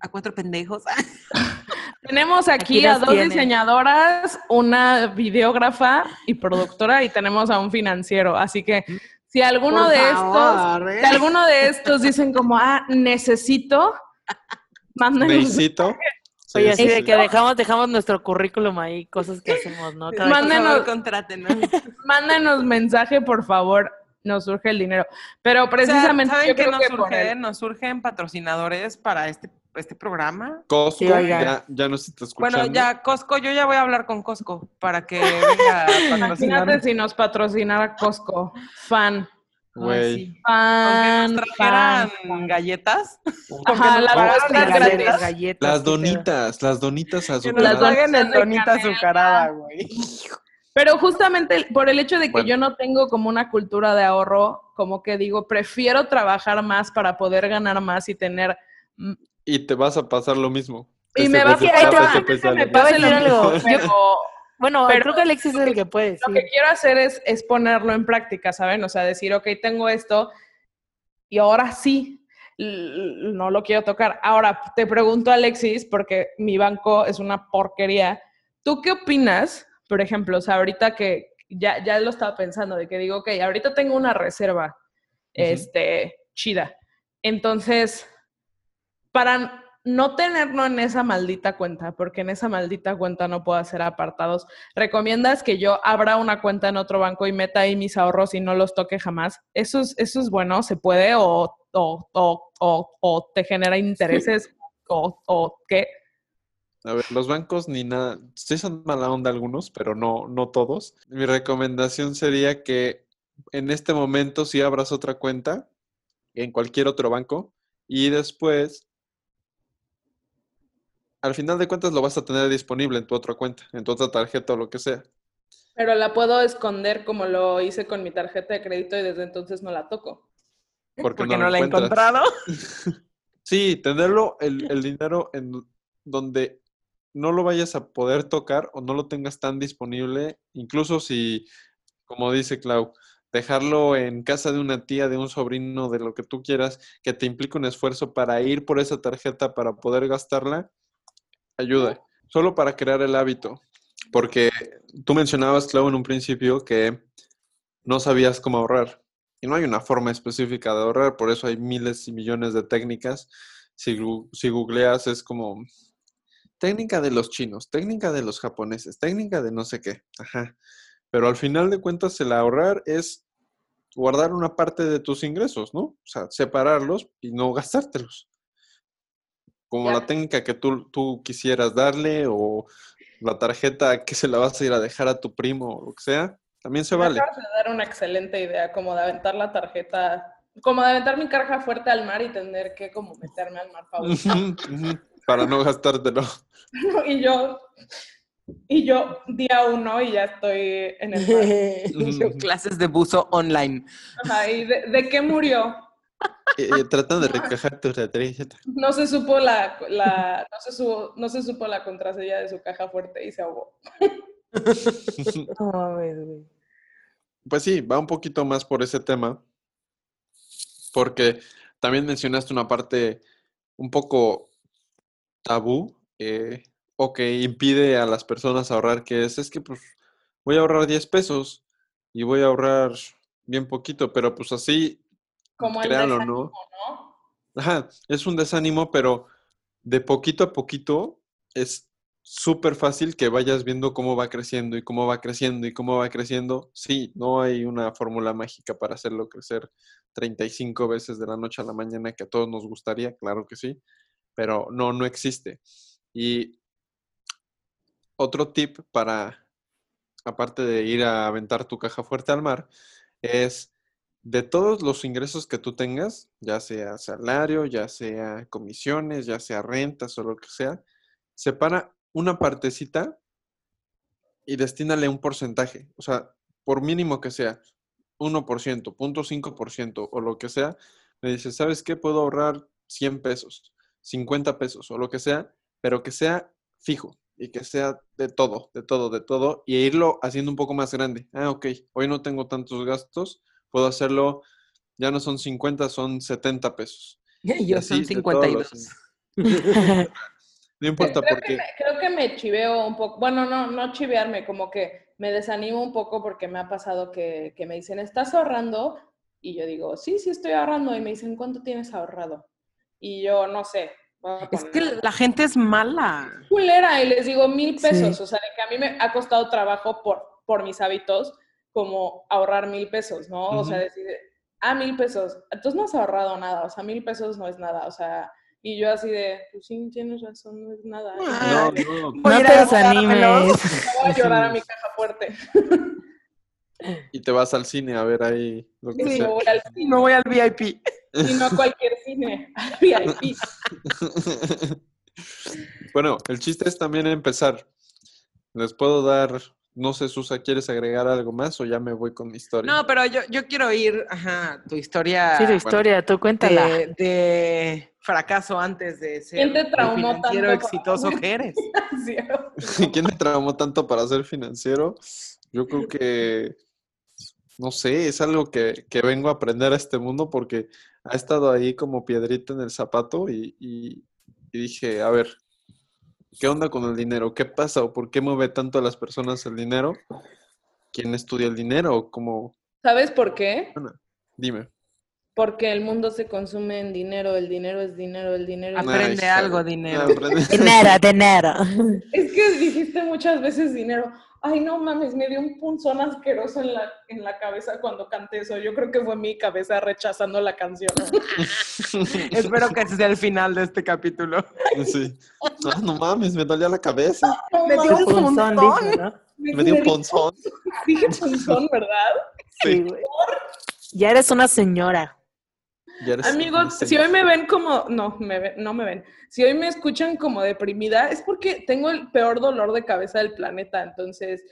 a cuatro pendejos. Tenemos aquí, Aquí a dos tienen. diseñadoras, una videógrafa y productora y tenemos a un financiero. Así que si alguno Por de favor, estos, ¿eh? si alguno de estos dicen como, ah, necesito, mándenos, Necesito. Sí, Oye, así sí, de sí. que dejamos, dejamos nuestro currículum ahí, cosas que hacemos, ¿no? Cada favor, Mándenos- contrátenos. mándenos mensaje, por favor. Nos surge el dinero. Pero precisamente O sea, yo ¿saben qué nos que surge? Nos surgen patrocinadores para este, este programa. Costco Sí, ya, ya nos está escuchando. Bueno, ya Costco, yo ya voy a hablar con Costco para que venga a Imagínate patrocinarnos. si nos patrocinara Costco. Fan. Güey. Nos trajeran fan. galletas. Ajá, las galletas. galletas. Donitas, las donitas Que nos azucaradas. donita azucarada, güey. Pero justamente por el hecho de que Bueno. yo no tengo como una cultura de ahorro, como que digo, prefiero trabajar más para poder ganar más y tener... Y te vas a pasar lo mismo. Y me va a pesa lo mismo. lo Bueno, Pero- creo que Alexis es el que puede, lo sí. que quiero hacer es, es ponerlo en práctica, ¿saben? O sea, decir, ok, tengo esto y ahora sí, no lo quiero tocar. Ahora, te pregunto, Alexis, porque mi banco es una porquería. ¿Tú qué opinas, por ejemplo, o sea, ahorita que ya, ya lo estaba pensando, de que digo, ok, ahorita tengo una reserva, este, chida. Entonces, para no tenerlo en esa maldita cuenta, porque en esa maldita cuenta no puedo hacer apartados, ¿recomiendas que yo abra una cuenta en otro banco y meta ahí mis ahorros y no los toque jamás? ¿Eso es, eso es bueno? ¿Se puede? ¿O, o, o, o, te genera intereses? ¿O, o qué? A ver, los bancos ni nada, sí son mala onda algunos, pero no, no todos. Mi recomendación sería que en este momento si abras otra cuenta en cualquier otro banco y después, al final de cuentas lo vas a tener disponible en tu otra cuenta, en tu otra tarjeta o lo que sea. Pero la puedo esconder como lo hice con mi tarjeta de crédito y desde entonces no la toco. Porque, Porque no, no la he encontrado. Sí, tenerlo, el, el dinero en donde no lo vayas a poder tocar o no lo tengas tan disponible, incluso si, como dice Clau, dejarlo en casa de una tía, de un sobrino, de lo que tú quieras, que te implique un esfuerzo para ir por esa tarjeta para poder gastarla, ayuda. Solo para crear el hábito. Porque tú mencionabas, Clau, en un principio que no sabías cómo ahorrar. Y no hay una forma específica de ahorrar, por eso hay miles y millones de técnicas. Si, si googleas es como técnica de los chinos, técnica de los japoneses, técnica de no sé qué. Ajá. Pero al final de cuentas el ahorrar es guardar una parte de tus ingresos, ¿no? O sea, separarlos y no gastártelos. Como Ya. la técnica que tú, tú quisieras darle o la tarjeta que se la vas a ir a dejar a tu primo o lo que sea, también se Me vale. acabas de dar una excelente idea, como de aventar la tarjeta, como de aventar mi caja fuerte al mar y tener que como meterme al mar ujú, Para no gastártelo. y yo, Y yo, día uno, y ya estoy en el mar. Clases de buzo online. Ajá, ¿y de, de qué murió? Eh, eh, tratan de recajar tu retrete. No se supo la, la no, se su- no se supo la contraseña de su caja fuerte y se ahogó. No mames, güey. Pues sí, va un poquito más por ese tema, porque también mencionaste una parte un poco tabú eh, o que impide a las personas ahorrar, que es, es que pues voy a ahorrar 10 pesos y voy a ahorrar bien poquito, pero pues así, Como el créanlo, desánimo, ¿no? ¿no? Ajá, es un desánimo, pero de poquito a poquito es súper fácil que vayas viendo cómo va creciendo y cómo va creciendo y cómo va creciendo. Sí, no hay una fórmula mágica para hacerlo crecer 35 veces de la noche a la mañana que a todos nos gustaría, claro que sí, pero no, no existe. Y otro tip para, aparte de ir a aventar tu caja fuerte al mar, es de todos los ingresos que tú tengas, ya sea salario, ya sea comisiones, ya sea rentas o lo que sea, separa una partecita y destínale un porcentaje. O sea, por mínimo que sea, 1%, 0.5% o lo que sea, me dices, ¿sabes qué? Puedo ahorrar 100 pesos, 50 pesos o lo que sea, pero que sea fijo y que sea de todo, de todo, de todo, y irlo haciendo un poco más grande. Ah, ok, hoy no tengo tantos gastos, puedo hacerlo, ya no son 50, son 70 pesos. Y yo así son de todos los 52. No importa creo, por que qué. me, creo que me chiveo un poco, bueno, no, no chivearme, como que me desanimo un poco porque me ha pasado que, que me dicen, ¿estás ahorrando? Y yo digo, sí, sí estoy ahorrando. Y me dicen, ¿cuánto tienes ahorrado? Y yo, no sé. Es que la gente es mala. culera y les digo mil pesos. Sí. O sea, que a mí me ha costado trabajo por, por mis hábitos, como ahorrar mil pesos, ¿no? O sea, decir, ah, mil pesos. Entonces no has ahorrado nada. O sea, mil pesos no es nada. O sea, y yo así de, pues sí, tienes razón, no es nada. Ah, No, no. No ir te desanimes. me voy a llorar a mi caja fuerte. Y te vas al cine a ver ahí lo que Y sea. voy al Y cine, me voy al VIP. y no a cualquier cine, al VIP. bueno, el chiste es también empezar. Les puedo dar, no sé, Susa, ¿quieres agregar algo más o ya me voy con mi historia? No, pero yo, yo quiero ir, ajá, tu historia Sí, tu historia, tú cuéntala. de, de fracaso antes de ser ¿Quién te el financiero tanto? exitoso que eres. ¿Quién me traumó tanto para ser financiero? Yo creo que, no sé, es algo que, que vengo a aprender a este mundo porque ha estado ahí como piedrita en el zapato y, y- y dije, a ver, ¿qué onda con el dinero? ¿Qué pasa? ¿O por qué mueve tanto a las personas el dinero? ¿Quién estudia el dinero? ¿Cómo? ¿Sabes por qué? Dime. Porque el mundo se consume en dinero, el dinero es dinero, el dinero es... Aprende algo, dinero. Dinero, dinero. Es que dijiste muchas veces dinero. Ay, no mames, me dio un punzón asqueroso en la, en la cabeza cuando canté eso. Yo creo que fue mi cabeza rechazando la canción. Espero que ese sea el final de este capítulo. Sí. Ah, no mames, me dolía la cabeza. No Me dio un Punzón, punzón. dijo, ¿no? Me dio un ponzón. Dije punzón, ¿verdad? Sí, güey. Ya eres una señora. Amigos, si hoy me ven como, no, me ven- no me ven. Si hoy me escuchan como deprimida, es porque tengo el peor dolor de cabeza del planeta. Entonces,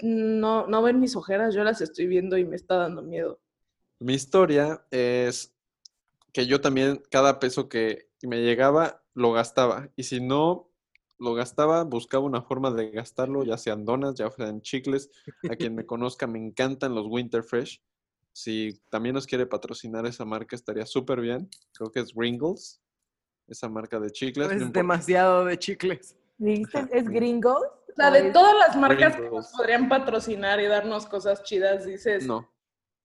no, no ven mis ojeras, yo las estoy viendo y me está dando miedo. Mi historia es que yo también cada peso que me llegaba lo gastaba y si no lo gastaba buscaba una forma de gastarlo, ya sean donas, ya sean chicles. A quien me conozca me encantan los Winter Fresh. Si también nos quiere patrocinar esa marca estaría súper bien. Creo que es Ringles, esa marca de chicles. no Es demasiado de chicles. ¿Dijiste? ¿Es gringos? O sea, de todas las marcas que nos podrían patrocinar y darnos cosas chidas, dices, No,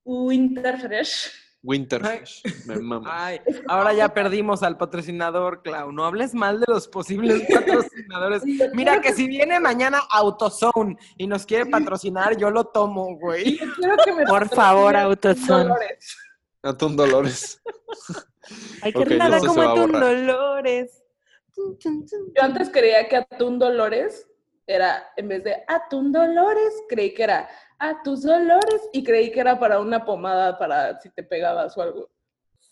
Winterfresh. Winter Ay. Fresh. Me mama. Ay, ahora ya perdimos al patrocinador, Clau. No hables mal de los posibles patrocinadores. Mira que si viene mañana AutoZone y nos quiere patrocinar, yo lo tomo, güey. Que me Por favor, AutoZone. Dolores. Atún Dolores. Hay que Ok, nada como va a tú, borrar. Dolores. Yo antes creía que Atún Dolores era, en vez de Atún Dolores, creí que era a tus dolores y creí que era para una pomada para si te pegabas o algo.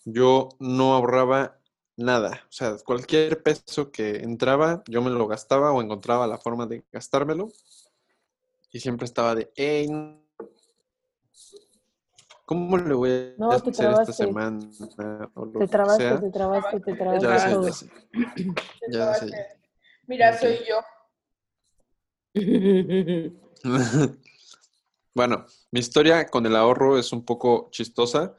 Yo no ahorraba nada. O sea, cualquier peso que entraba, yo me lo gastaba o encontraba la forma de gastármelo. Y siempre estaba de, hey, ¿cómo le voy a No, hacer esta semana? O lo Te que trabaste, sea. te trabaste, te Ya trabaste sé, ya sé. Ya sé. Mira, soy yo. Bueno, mi historia con el ahorro es un poco chistosa.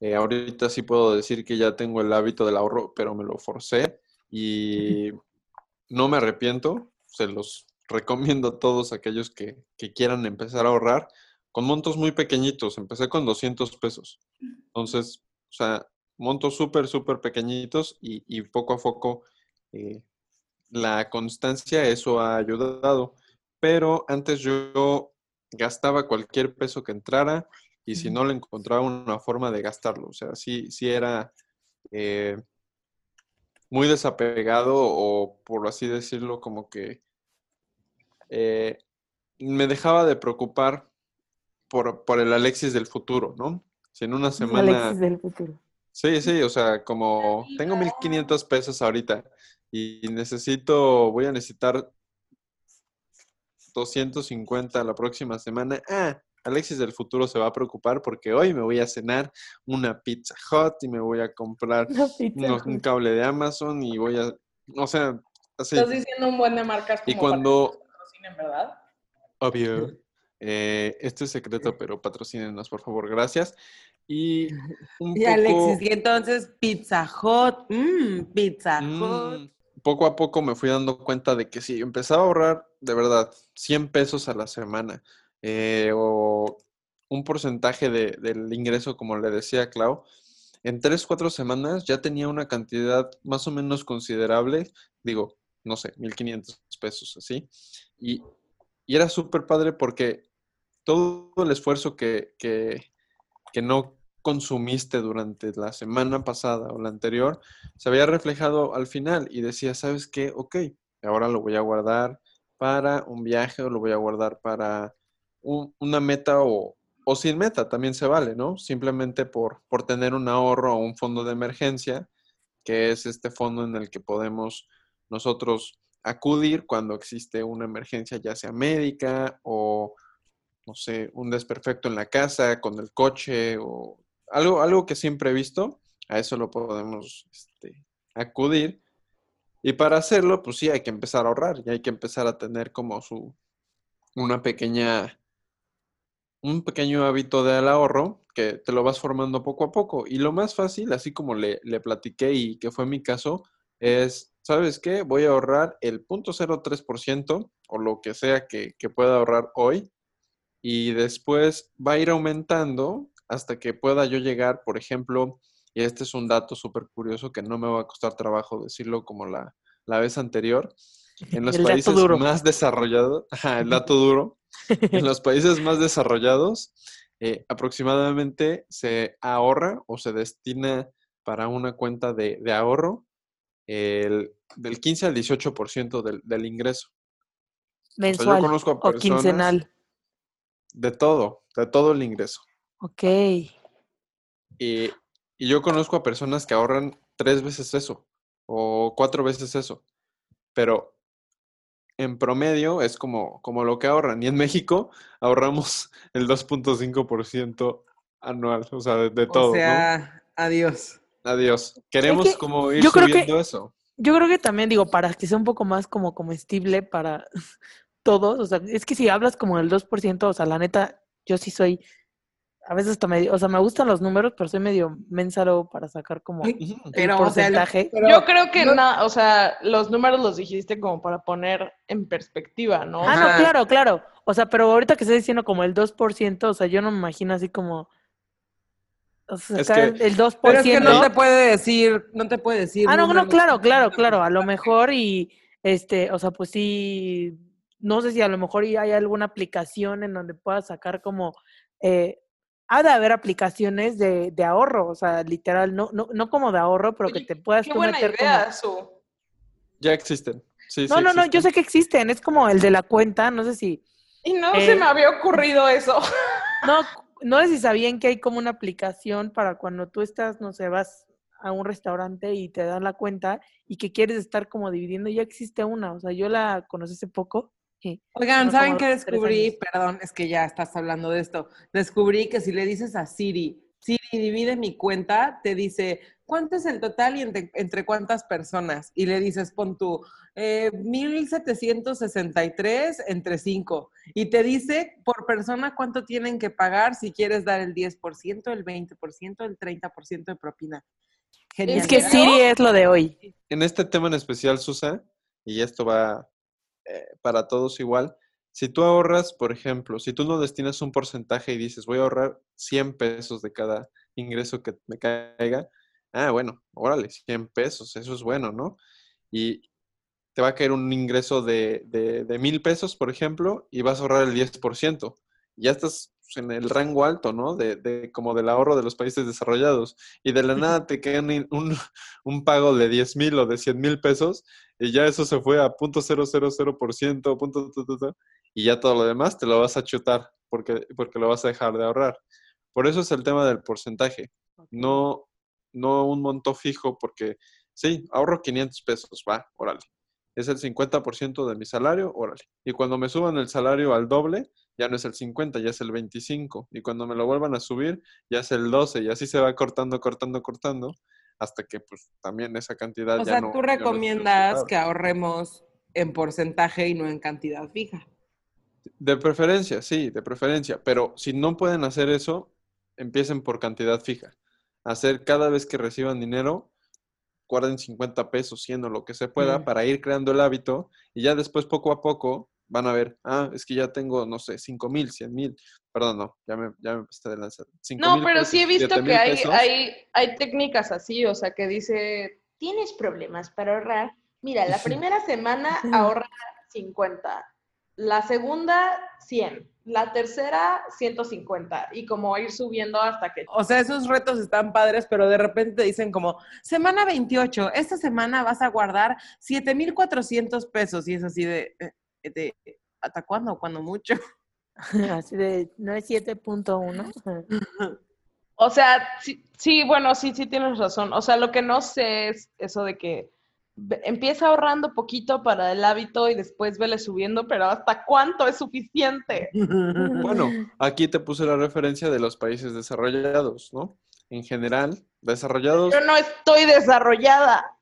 Eh, ahorita sí puedo decir que ya tengo el hábito del ahorro, pero me lo forcé y no me arrepiento. Se los recomiendo a todos aquellos que, que quieran empezar a ahorrar con montos muy pequeñitos. Empecé con 200 pesos. Entonces, o sea, montos súper, súper pequeñitos y, y poco a poco eh, la constancia, eso ha ayudado. Pero antes yo gastaba cualquier peso que entrara y si no le encontraba una forma de gastarlo. O sea, sí, sí era eh, muy desapegado o por así decirlo, como que eh, me dejaba de preocupar por, por el Alexis del futuro, ¿no? Si en una semana... Alexis del futuro. Sí, sí, o sea, como tengo 1500 pesos ahorita y necesito, voy a necesitar 250 la próxima semana. Ah, Alexis del futuro se va a preocupar porque hoy me voy a cenar una pizza hot y me voy a comprar unos- un cable de Amazon y voy a, o sea, así, Estás diciendo un buen de marcas Y como cuando- que nos patrocinen, ¿verdad? obvio. Eh, esto es secreto, pero patrocínenos, por favor, gracias. Y un Y poco... Alexis, y entonces Pizza Hot, mmm, Pizza Hot. Mm, poco a poco me fui dando cuenta de que si empezaba a ahorrar de verdad 100 pesos a la semana eh, o un porcentaje de- del ingreso, como le decía Clau, en 3, 4 semanas ya tenía una cantidad más o menos considerable, digo, no sé, 1500 pesos así. Y, y era súper padre porque todo el esfuerzo que, que, que no consumiste durante la semana pasada o la anterior, se había reflejado al final y decía, ¿sabes qué? Ok, ahora lo voy a guardar para un viaje o lo voy a guardar para un- una meta o, o sin meta, también se vale, ¿no? Simplemente por, por tener un ahorro o un fondo de emergencia, que es este fondo en el que podemos nosotros acudir cuando existe una emergencia, ya sea médica o, no sé, un desperfecto en la casa, con el coche o algo, algo que siempre he visto, a eso lo podemos este, acudir. Y para hacerlo, pues sí, hay que empezar a ahorrar y hay que empezar a tener como su, una pequeña, un pequeño hábito del ahorro que te lo vas formando poco a poco. Y lo más fácil, así como le, le platiqué y que fue mi caso, es, ¿sabes qué? Voy a ahorrar el 0.03% o lo que sea que, que pueda ahorrar hoy y después va a ir aumentando hasta que pueda yo llegar, por ejemplo, y este es un dato súper curioso que no me va a costar trabajo decirlo como la, la vez anterior, en los El países más desarrollados, el dato duro, en los países más desarrollados, eh, aproximadamente se ahorra o se destina para una cuenta de, de ahorro el, del 15 al 18% del, del ingreso. Mensual conozco a o quincenal. De todo, de todo el ingreso. Ok. Y, y yo conozco a personas que ahorran tres veces eso o cuatro veces eso, pero en promedio es como, como lo que ahorran. Y en México ahorramos el 2.5% anual, o sea, de, de todo, o sea, adiós. ¿no? Adiós. Queremos que como ir yo creo que- subiendo eso. Yo creo que también, digo, para que sea un poco más como comestible para todos, o sea, es que si hablas como del 2%, o sea, la neta, yo sí soy, a veces hasta medio, o sea, me gustan los números, pero soy medio mensaro para sacar como el o sea, porcentaje. pero- Yo creo que no- na- o sea, los números los dijiste como para poner en perspectiva, ¿no? Ah, no, claro, claro. O sea, pero ahorita que estoy diciendo como el 2%, o sea, yo no me imagino así como... O sea, Es que- el 2%. Pero es que no te puede decir, no te puede decir. Ah, no, no, claro, claro, claro. A lo mejor y, este, o sea, pues sí, no sé si a lo mejor y hay alguna aplicación en donde puedas sacar como, eh, ha de haber aplicaciones de, de ahorro, o sea, literal, no, no, no como de ahorro, pero que te puedas Qué tú buena meter idea, Su. Ya existen. Sí, como... sí No, no, no, yo sé que existen, es como el de la cuenta, no sé si, Y no Eh, se me había ocurrido eso. no, no sé si sabían que hay como una aplicación para cuando tú estás, no sé, vas a un restaurante y te dan la cuenta y que quieres estar como dividiendo, ya existe una, o sea, yo la conocí hace poco. Oigan, ¿saben qué descubrí? Perdón, es que ya estás hablando de esto. Descubrí que si le dices a Siri, Siri, divide mi cuenta, te dice, ¿cuánto es el total y entre, entre cuántas personas? Y le dices, pon tú, eh, 1763 entre 5. Y te dice por persona cuánto tienen que pagar si quieres dar el 10%, el 20%, el 30% de propina. Genial. Es que. Siri es lo de hoy. En este tema en especial, Susa, y esto va eh, para todos igual, si tú ahorras, por ejemplo, si tú no destinas un porcentaje y dices, voy a ahorrar 100 pesos de cada ingreso que me caiga, ah, bueno, órale, 100 pesos, eso es bueno, ¿no? Y te va a caer un ingreso de, de, de mil pesos, por ejemplo, y vas a ahorrar el 10%. Ya estás en el rango alto, ¿no? De, de como del ahorro de los países desarrollados. Y de la nada te un, un, un pago de 10 mil o de 100 mil pesos y ya eso se fue a punto .000%, punto, tu, tu, tu, y ya todo lo demás te lo vas a chutar porque, porque lo vas a dejar de ahorrar. Por eso es el tema del porcentaje, no, no un monto fijo porque sí, ahorro 500 pesos, va, órale. Es el 50% de mi salario, órale. Y cuando me suban el salario al doble, ya no es el 50, ya es el 25. Y cuando me lo vuelvan a subir, ya es el 12. Y así se va cortando, cortando, cortando, hasta que pues también esa cantidad O ya sea, no. tú no recomiendas que ahorremos en porcentaje y no en cantidad fija. De preferencia, sí, de preferencia. Pero si no pueden hacer eso, empiecen por cantidad fija. Hacer cada vez que reciban dinero, guarden 50 pesos, 100 o lo que se pueda, Mm. para ir creando el hábito. Y ya después, poco a poco, van a ver, ah, es que ya tengo, no sé, 5 mil, 100 mil. Perdón, no, ya me, ya me de lanzar. No, pero pesos, sí he visto que hay, hay, hay técnicas así, o sea, que dice, ¿Tienes problemas para ahorrar? Mira, la primera semana ahorra 50, la segunda 100, la tercera 150, y como ir subiendo hasta que... O sea, esos retos están padres, pero de repente te dicen como, semana 28, esta semana vas a guardar 7,400 pesos. Y es así de, eh, de ¿hasta cuándo? Cuando mucho. Así de, no es 7.1. O sea, sí, sí, bueno, sí, sí tienes razón. O sea, lo que no sé es eso de que empieza ahorrando poquito para el hábito y después vele subiendo, pero ¿hasta cuánto es suficiente? Bueno, aquí te puse la referencia de los países desarrollados, ¿no? En general, desarrollados, Yo no estoy desarrollada.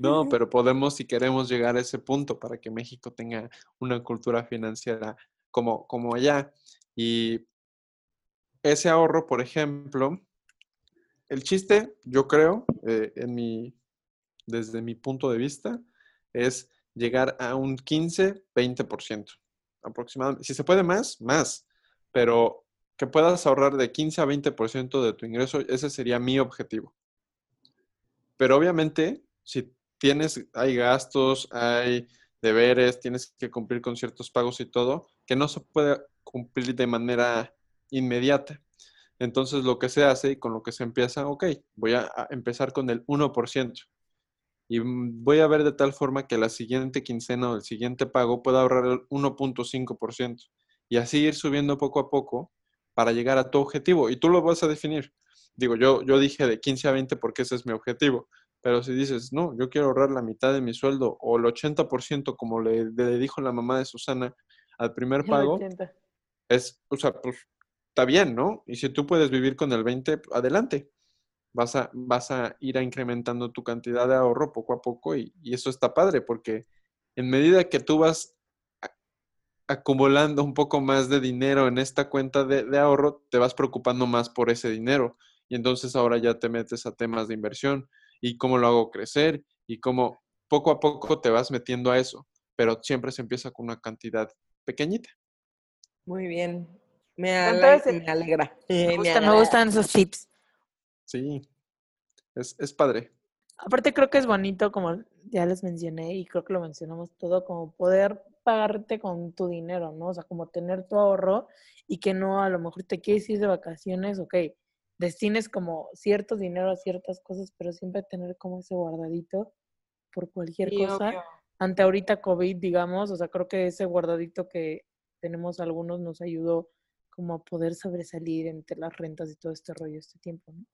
No, pero podemos, si queremos llegar a ese punto para que México tenga una cultura financiera como, como allá. Y ese ahorro, por ejemplo, el chiste, yo creo, eh, en mi, desde mi punto de vista, es llegar a un 15, 20% aproximadamente. Si se puede más, más, pero que puedas ahorrar de 15 a 20% de tu ingreso, ese sería mi objetivo. Pero obviamente, si tienes, hay gastos, hay deberes, tienes que cumplir con ciertos pagos y todo, que no se puede cumplir de manera inmediata. Entonces, lo que se hace y con lo que se empieza, ok, voy a, empezar con el 1%. Y voy a ver de tal forma que la siguiente quincena o el siguiente pago pueda ahorrar el 1.5%. Y así ir subiendo poco a poco para llegar a tu objetivo. Y tú lo vas a definir. Digo, yo, yo dije de 15 a 20 porque ese es mi objetivo. Pero si dices, no, yo quiero ahorrar la mitad de mi sueldo o el 80% como le, le dijo la mamá de Susana al primer pago, es, o sea, pues está bien, ¿no? Y si tú puedes vivir con el 20, adelante. Vas a, vas a ir a incrementando tu cantidad de ahorro poco a poco y, y eso está padre porque en medida que tú vas acumulando un poco más de dinero en esta cuenta de, de ahorro, te vas preocupando más por ese dinero. Y entonces ahora ya te metes a temas de inversión y cómo lo hago crecer y cómo poco a poco te vas metiendo a eso, pero siempre se empieza con una cantidad pequeñita. Muy bien. Me, ale- me alegra. Me, me gustan esos tips. Sí, es, es padre. Aparte creo que es bonito, como ya les mencioné, y creo que lo mencionamos todo, como poder pagarte con tu dinero, ¿no? O sea, como tener tu ahorro y que no a lo mejor te quieres ir de vacaciones, ok, destines como cierto dinero a ciertas cosas, pero siempre tener como ese guardadito por cualquier Sí, cosa. obvio. Ante ahorita COVID, digamos, o sea, creo que ese guardadito que tenemos algunos nos ayudó como a poder sobresalir entre las rentas y todo este rollo este tiempo, ¿no?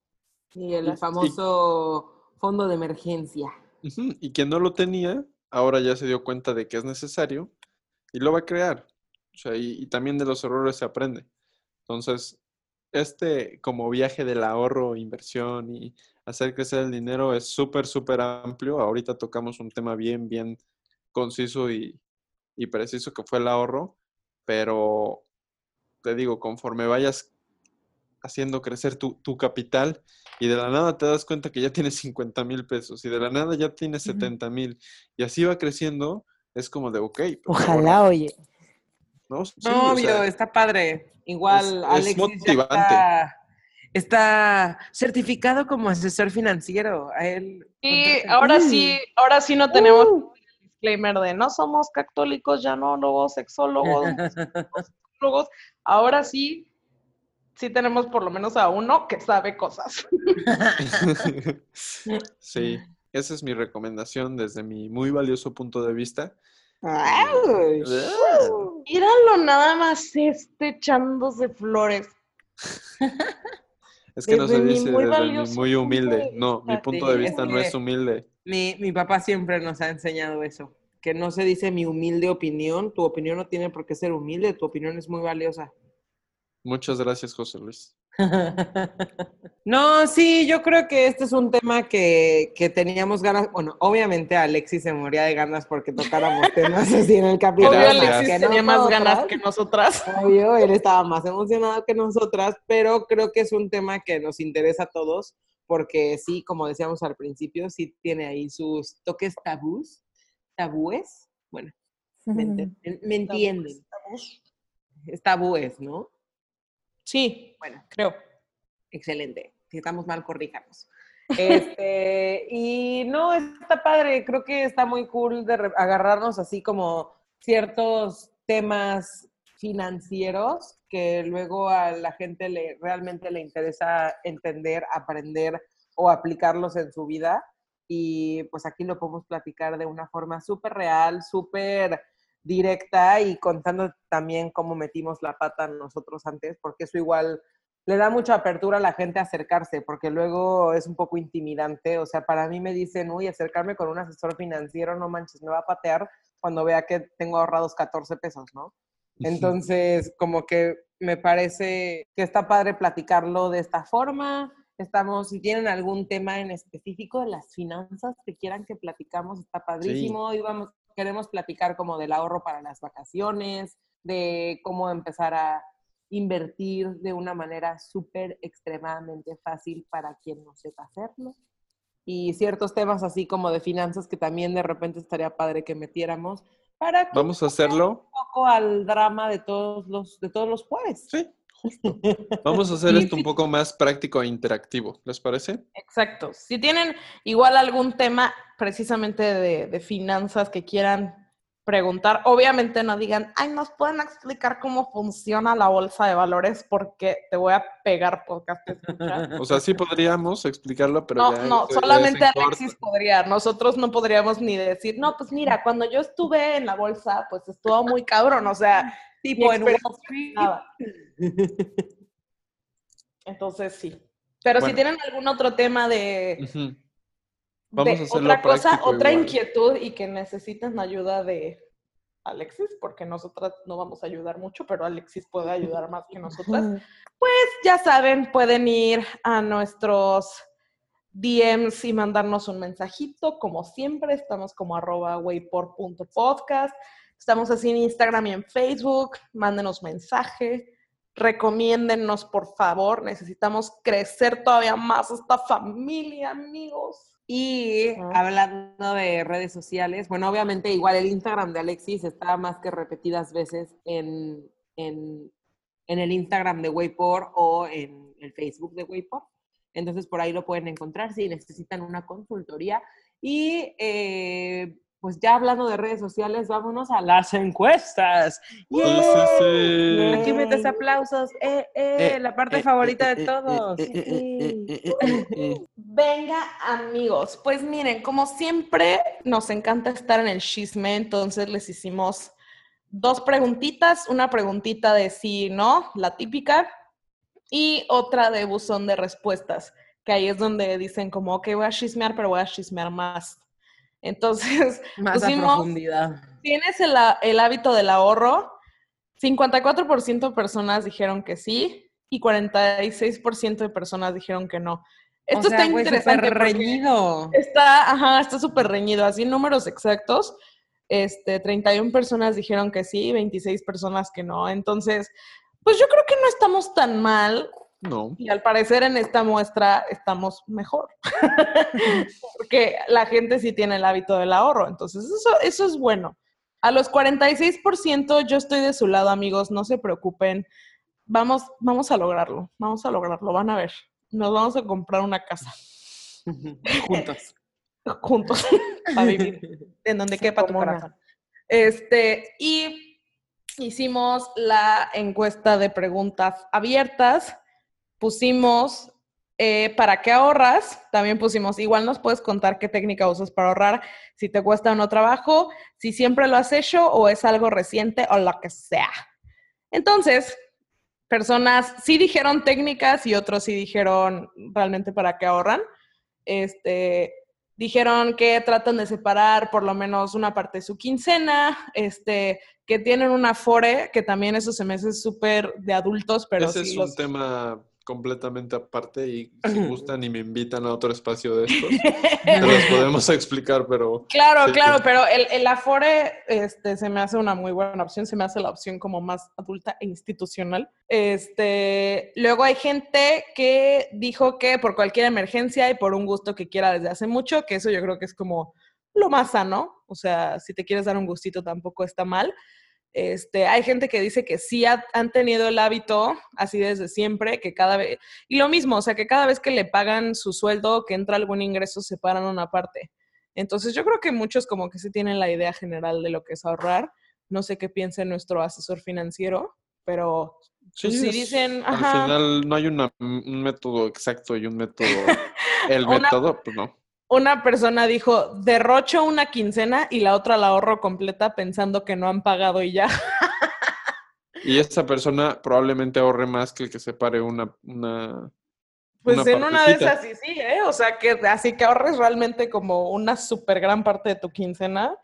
Y el famoso fondo de emergencia. Y quien no lo tenía, ahora ya se dio cuenta de que es necesario y lo va a crear. O sea, y, y también de los errores se aprende. Entonces, este como viaje del ahorro, inversión y hacer crecer el dinero es súper, súper amplio. Ahorita tocamos un tema bien, bien conciso y, y preciso que fue el ahorro, pero te digo, conforme vayas haciendo crecer tu, tu capital y de la nada te das cuenta que ya tienes 50 mil pesos y de la nada ya tienes 70 mil y así va creciendo, es como de, ok. Ojalá, ahora, oye. ¿No? Sí, No, obvio, sea, está padre. Igual es- es Alexis ya motivante. está, está certificado como asesor financiero. A él. Ahora sí, ahora sí no tenemos Uh. el disclaimer de no somos católicos, yanólogos, sexólogos, psicólogos. Ahora sí, sí tenemos por lo menos a uno que sabe cosas. sí, esa es mi recomendación desde mi muy valioso punto de vista. Ay. Míralo nada más este echándose flores. Es que no se dice muy desde mi valioso muy humilde. de No, mi punto de vista es no es humilde. Mi, mi papá siempre nos ha enseñado eso, que no se dice mi humilde opinión, tu opinión no tiene por qué ser humilde, tu opinión es muy valiosa. Muchas gracias, José Luis. No, sí, yo creo que este es un tema que, que teníamos ganas, bueno, obviamente Alexis se moría de ganas porque tocáramos temas así en el capítulo. Obvio. Alexis que tenía más nosotras. ganas que nosotras. Obvio, él estaba más emocionado que nosotras, pero creo que es un tema que nos interesa a todos, porque sí, como decíamos al principio, sí tiene ahí sus toques tabús, tabúes, bueno, me entienden, es tabúes, ¿no? Sí, Bueno, creo. excelente, si estamos mal, corríjanos. Este, y no, está padre, creo que está muy cool de agarrarnos así como ciertos temas financieros que luego a la gente le realmente le interesa entender, aprender o aplicarlos en su vida. Y pues aquí lo podemos platicar de una forma súper real, súper directa y contando también cómo metimos la pata nosotros antes, porque eso igual le da mucha apertura a la gente a acercarse, porque luego es un poco intimidante. O sea, para mí me dicen, uy, acercarme con un asesor financiero, no manches, me va a patear cuando vea que tengo ahorrados 14 pesos, ¿no? Entonces, como que me parece que está padre platicarlo de esta forma. Estamos, si tienen algún tema en específico de las finanzas que quieran que platicamos, está padrísimo. Hoy vamos, queremos platicar como del ahorro para las vacaciones, de cómo empezar a invertir de una manera súper extremadamente fácil para quien no sepa hacerlo. Y ciertos temas así como de finanzas que también de repente estaría padre que metiéramos para que Vamos a hacerlo. un poco al drama de todos los, de todos los jueves. Sí, justo. Vamos a hacer esto un poco más práctico e interactivo. ¿Les parece? Exacto. Si tienen igual algún tema precisamente de, de finanzas que quieran preguntar, obviamente no digan, ay, nos pueden explicar cómo funciona la bolsa de valores porque te voy a pegar podcast. te escucha". O sea, sí podríamos explicarlo, pero No, ya no, solamente. Alexis podría. Nosotros no podríamos ni decir, no, pues mira, cuando yo estuve en la bolsa, pues estuvo muy cabrón, o sea, Tipo en Wall experiencia Street. nada. Entonces sí. Pero si tienen algún otro tema de, Ujú. Vamos de a hacerlo otra cosa, otra igual. inquietud y que necesiten ayuda de Alexis, porque nosotras no vamos a ayudar mucho, pero Alexis puede ayudar más que nosotras. Pues ya saben, pueden ir a nuestros DMs y mandarnos un mensajito. Como siempre, estamos como arroba waypor.podcast. Estamos así en Instagram y en Facebook. Mándenos mensaje. Recomiéndennos, por favor. Necesitamos crecer todavía más esta familia, amigos. Y hablando de redes sociales, bueno, obviamente igual el Instagram de Alexis está más que repetidas veces en, en, en el Instagram de Waypor o en el Facebook de Waypor. Entonces por ahí lo pueden encontrar si necesitan una consultoría. Y eh, pues ya hablando de redes sociales, vámonos a las encuestas. Sí, sí, sí. Aquí metes aplausos. Eh, eh, la parte favorita de todos. Venga, amigos. Pues miren, como siempre, nos encanta estar en el chisme, entonces les hicimos dos preguntitas, una preguntita de sí y no, la típica, y otra de buzón de respuestas. que ahí es donde dicen como, ok, voy a chismear, pero voy a chismear más. Entonces, Más a pusimos- profundidad. ¿tienes el, hábito del ahorro? 54% de personas dijeron que sí y 46% de personas dijeron que no. Esto o sea, está interesante. súper reñido. Está, ajá, está súper reñido. Así números exactos. Este, 31 personas dijeron que sí, 26 personas que no. Entonces, pues yo creo que no estamos tan mal No. y al parecer en esta muestra estamos mejor. Porque la gente sí tiene el hábito del ahorro. Entonces, eso, eso es bueno. A los 46% yo estoy de su lado, amigos, no se preocupen. Vamos, vamos a lograrlo, vamos a lograrlo, van a ver. Nos vamos a comprar una casa Juntos. juntos para vivir en donde quepa tu corazón. Este, y hicimos la encuesta de preguntas abiertas. Pusimos eh, para qué ahorras. También pusimos, igual nos puedes contar qué técnica usas para ahorrar, si te cuesta o no trabajo, si siempre lo has hecho o es algo reciente o lo que sea. Entonces, personas sí dijeron técnicas y otros sí dijeron realmente para qué ahorran. Este, dijeron que tratan de separar por lo menos una parte de su quincena, este, que tienen una Afore, que también eso se me hace súper de adultos, pero Ese sí es los- un tema completamente aparte y si gustan y me invitan a otro espacio de estos, te los podemos explicar, pero Claro, Sí, claro, pero el, el Afore este, se me hace una muy buena opción, se me hace la opción como más adulta e institucional. Este, luego hay gente que dijo que por cualquier emergencia y por un gusto que quiera desde hace mucho, que eso yo creo que es como lo más sano, o sea, si te quieres dar un gustito tampoco está mal. Este, hay gente que dice que sí ha- han tenido el hábito así desde siempre, que cada vez, y lo mismo, o sea, que cada vez que le pagan su sueldo, que entra algún ingreso, separan una parte. Entonces yo creo que muchos como que sí tienen la idea general de lo que es ahorrar. No sé qué piense nuestro asesor financiero, pero sí, pues es- dicen, al ajá, final no hay una- un método exacto y un método, el Una- método, pues no. Una persona dijo, derrocho una quincena y la otra la ahorro completa pensando que no han pagado y ya. Y esa persona probablemente ahorre más que el que separe una, una Pues Una en una de esas sí, sí, ¿eh? O sea, que así que ahorres realmente como una súper gran parte de tu quincena.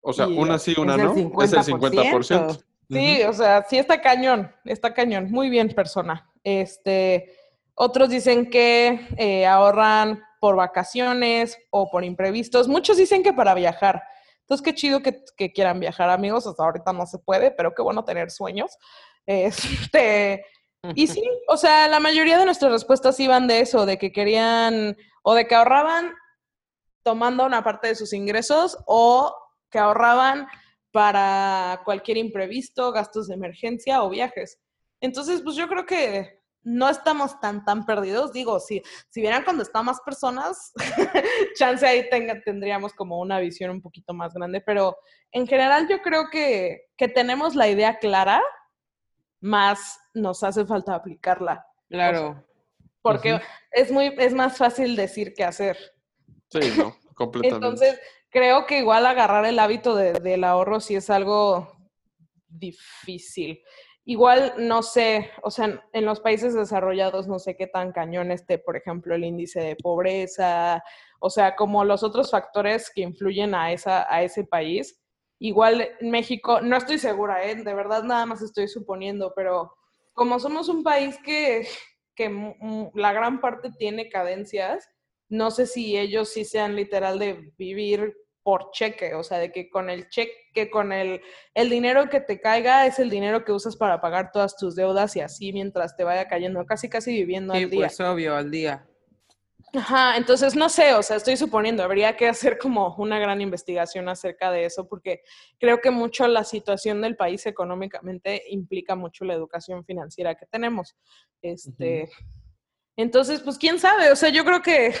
o sea, una sí, una es el no, es el 50%. 50%. Sí, o sea, sí está cañón, está cañón. Muy bien, persona. Este, otros dicen que eh, ahorran por vacaciones o por imprevistos. Muchos dicen que para viajar. Entonces, qué chido que, que quieran viajar, amigos. Hasta ahorita no se puede, pero qué bueno tener sueños. Este, y sí, o sea, la mayoría de nuestras respuestas iban de eso, de que querían o de que ahorraban tomando una parte de sus ingresos o que ahorraban para cualquier imprevisto, gastos de emergencia o viajes. Entonces, pues yo creo que no estamos tan, tan perdidos. Digo, si, si vieran cuando están más personas, chance ahí tenga- tendríamos como una visión un poquito más grande, pero en general yo creo que, que tenemos la idea clara, más nos hace falta aplicarla, Claro. porque es, muy, es más fácil decir que hacer. Sí, no, completamente. Entonces, creo que igual agarrar el hábito de- del ahorro sí es algo difícil. Igual, no sé, o sea, en- los países desarrollados no sé qué tan cañón esté, por ejemplo, el índice de pobreza, o sea, como los otros factores que influyen a, esa, a ese país. Igual en México, no estoy segura, ¿eh? de verdad nada más estoy suponiendo, pero como somos un país que, que la gran parte tiene cadencias, no sé si ellos sí sean literal de vivir por cheque, o sea, de que con el cheque, con el, el dinero que te caiga es el dinero que usas para pagar todas tus deudas y así mientras te vaya cayendo, casi casi viviendo Sí, al día. pues obvio, al día. Ajá, entonces no sé, o sea, estoy suponiendo, habría que hacer como una gran investigación acerca de eso, porque creo que mucho la situación del país económicamente implica mucho la educación financiera que tenemos. Este, Entonces, pues quién sabe, o sea, yo creo que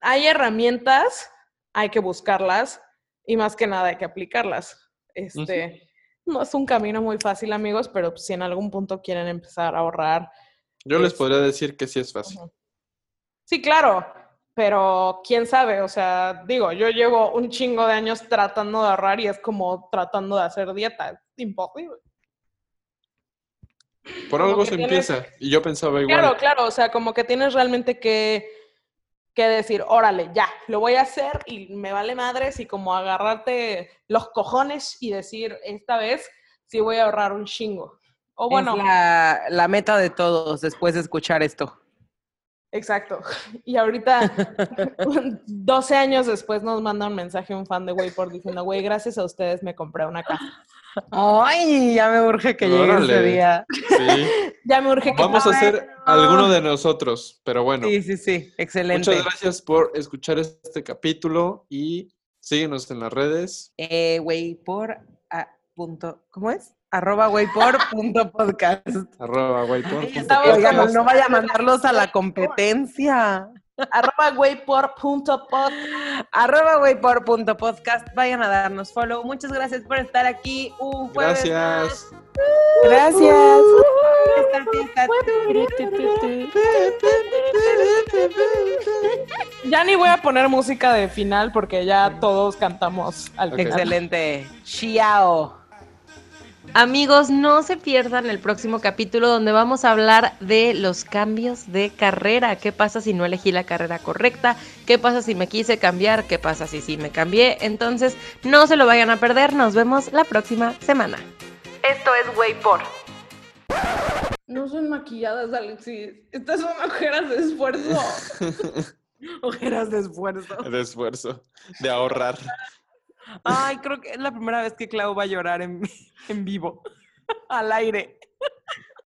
hay herramientas, hay que buscarlas y más que nada hay que aplicarlas. Este, no es un camino muy fácil, amigos, pero si en algún punto quieren empezar a ahorrar, Yo les es- podría decir que sí es fácil. Sí, claro, pero quién sabe, o sea, digo, yo llevo un chingo de años tratando de ahorrar y es como tratando de hacer dieta, es imposible. Por algo se tienes- empieza. Y yo pensaba igual. Claro, claro, o sea, como que tienes realmente que, que decir, órale, ya, lo voy a hacer y me vale madres y como agarrarte los cojones y decir, esta vez sí voy a ahorrar un chingo. O bueno, es la, la meta de todos después de escuchar esto. Exacto. Y ahorita, 12 años después, nos manda un mensaje un fan de Wayport diciendo, güey, gracias a ustedes me compré una casa. Ay, ya me urge que llegue ese Órale. día. Sí. Ya me urge que Vamos a hacer alguno de nosotros, pero bueno. Sí, sí, sí, excelente. Muchas gracias por escuchar este capítulo y síguenos en las redes. Eh, a- punto, ¿cómo es? Arroba güey por punto podcast. Arroba Oigan, no vaya a mandarlos a la competencia. arroba wayport.pod. Arroba güey por punto podcast. Vayan a darnos follow. Muchas gracias por estar aquí. Un jueves Gracias. más. Gracias. Ya ni voy a poner música de final porque ya todos cantamos al. Excelente. Xiao. Amigos, no se pierdan el próximo capítulo donde vamos a hablar de los cambios de carrera. ¿Qué pasa si no elegí la carrera correcta? ¿Qué pasa si me quise cambiar? ¿Qué pasa si sí me cambié? Entonces, no se lo vayan a perder. Nos vemos la próxima semana. Esto es Wayport. No son maquilladas, Alexis. Estas son ojeras de esfuerzo. Ojeras de esfuerzo. De esfuerzo, de ahorrar. Ay, creo que es la primera vez que Clau va a llorar en, en vivo, al aire.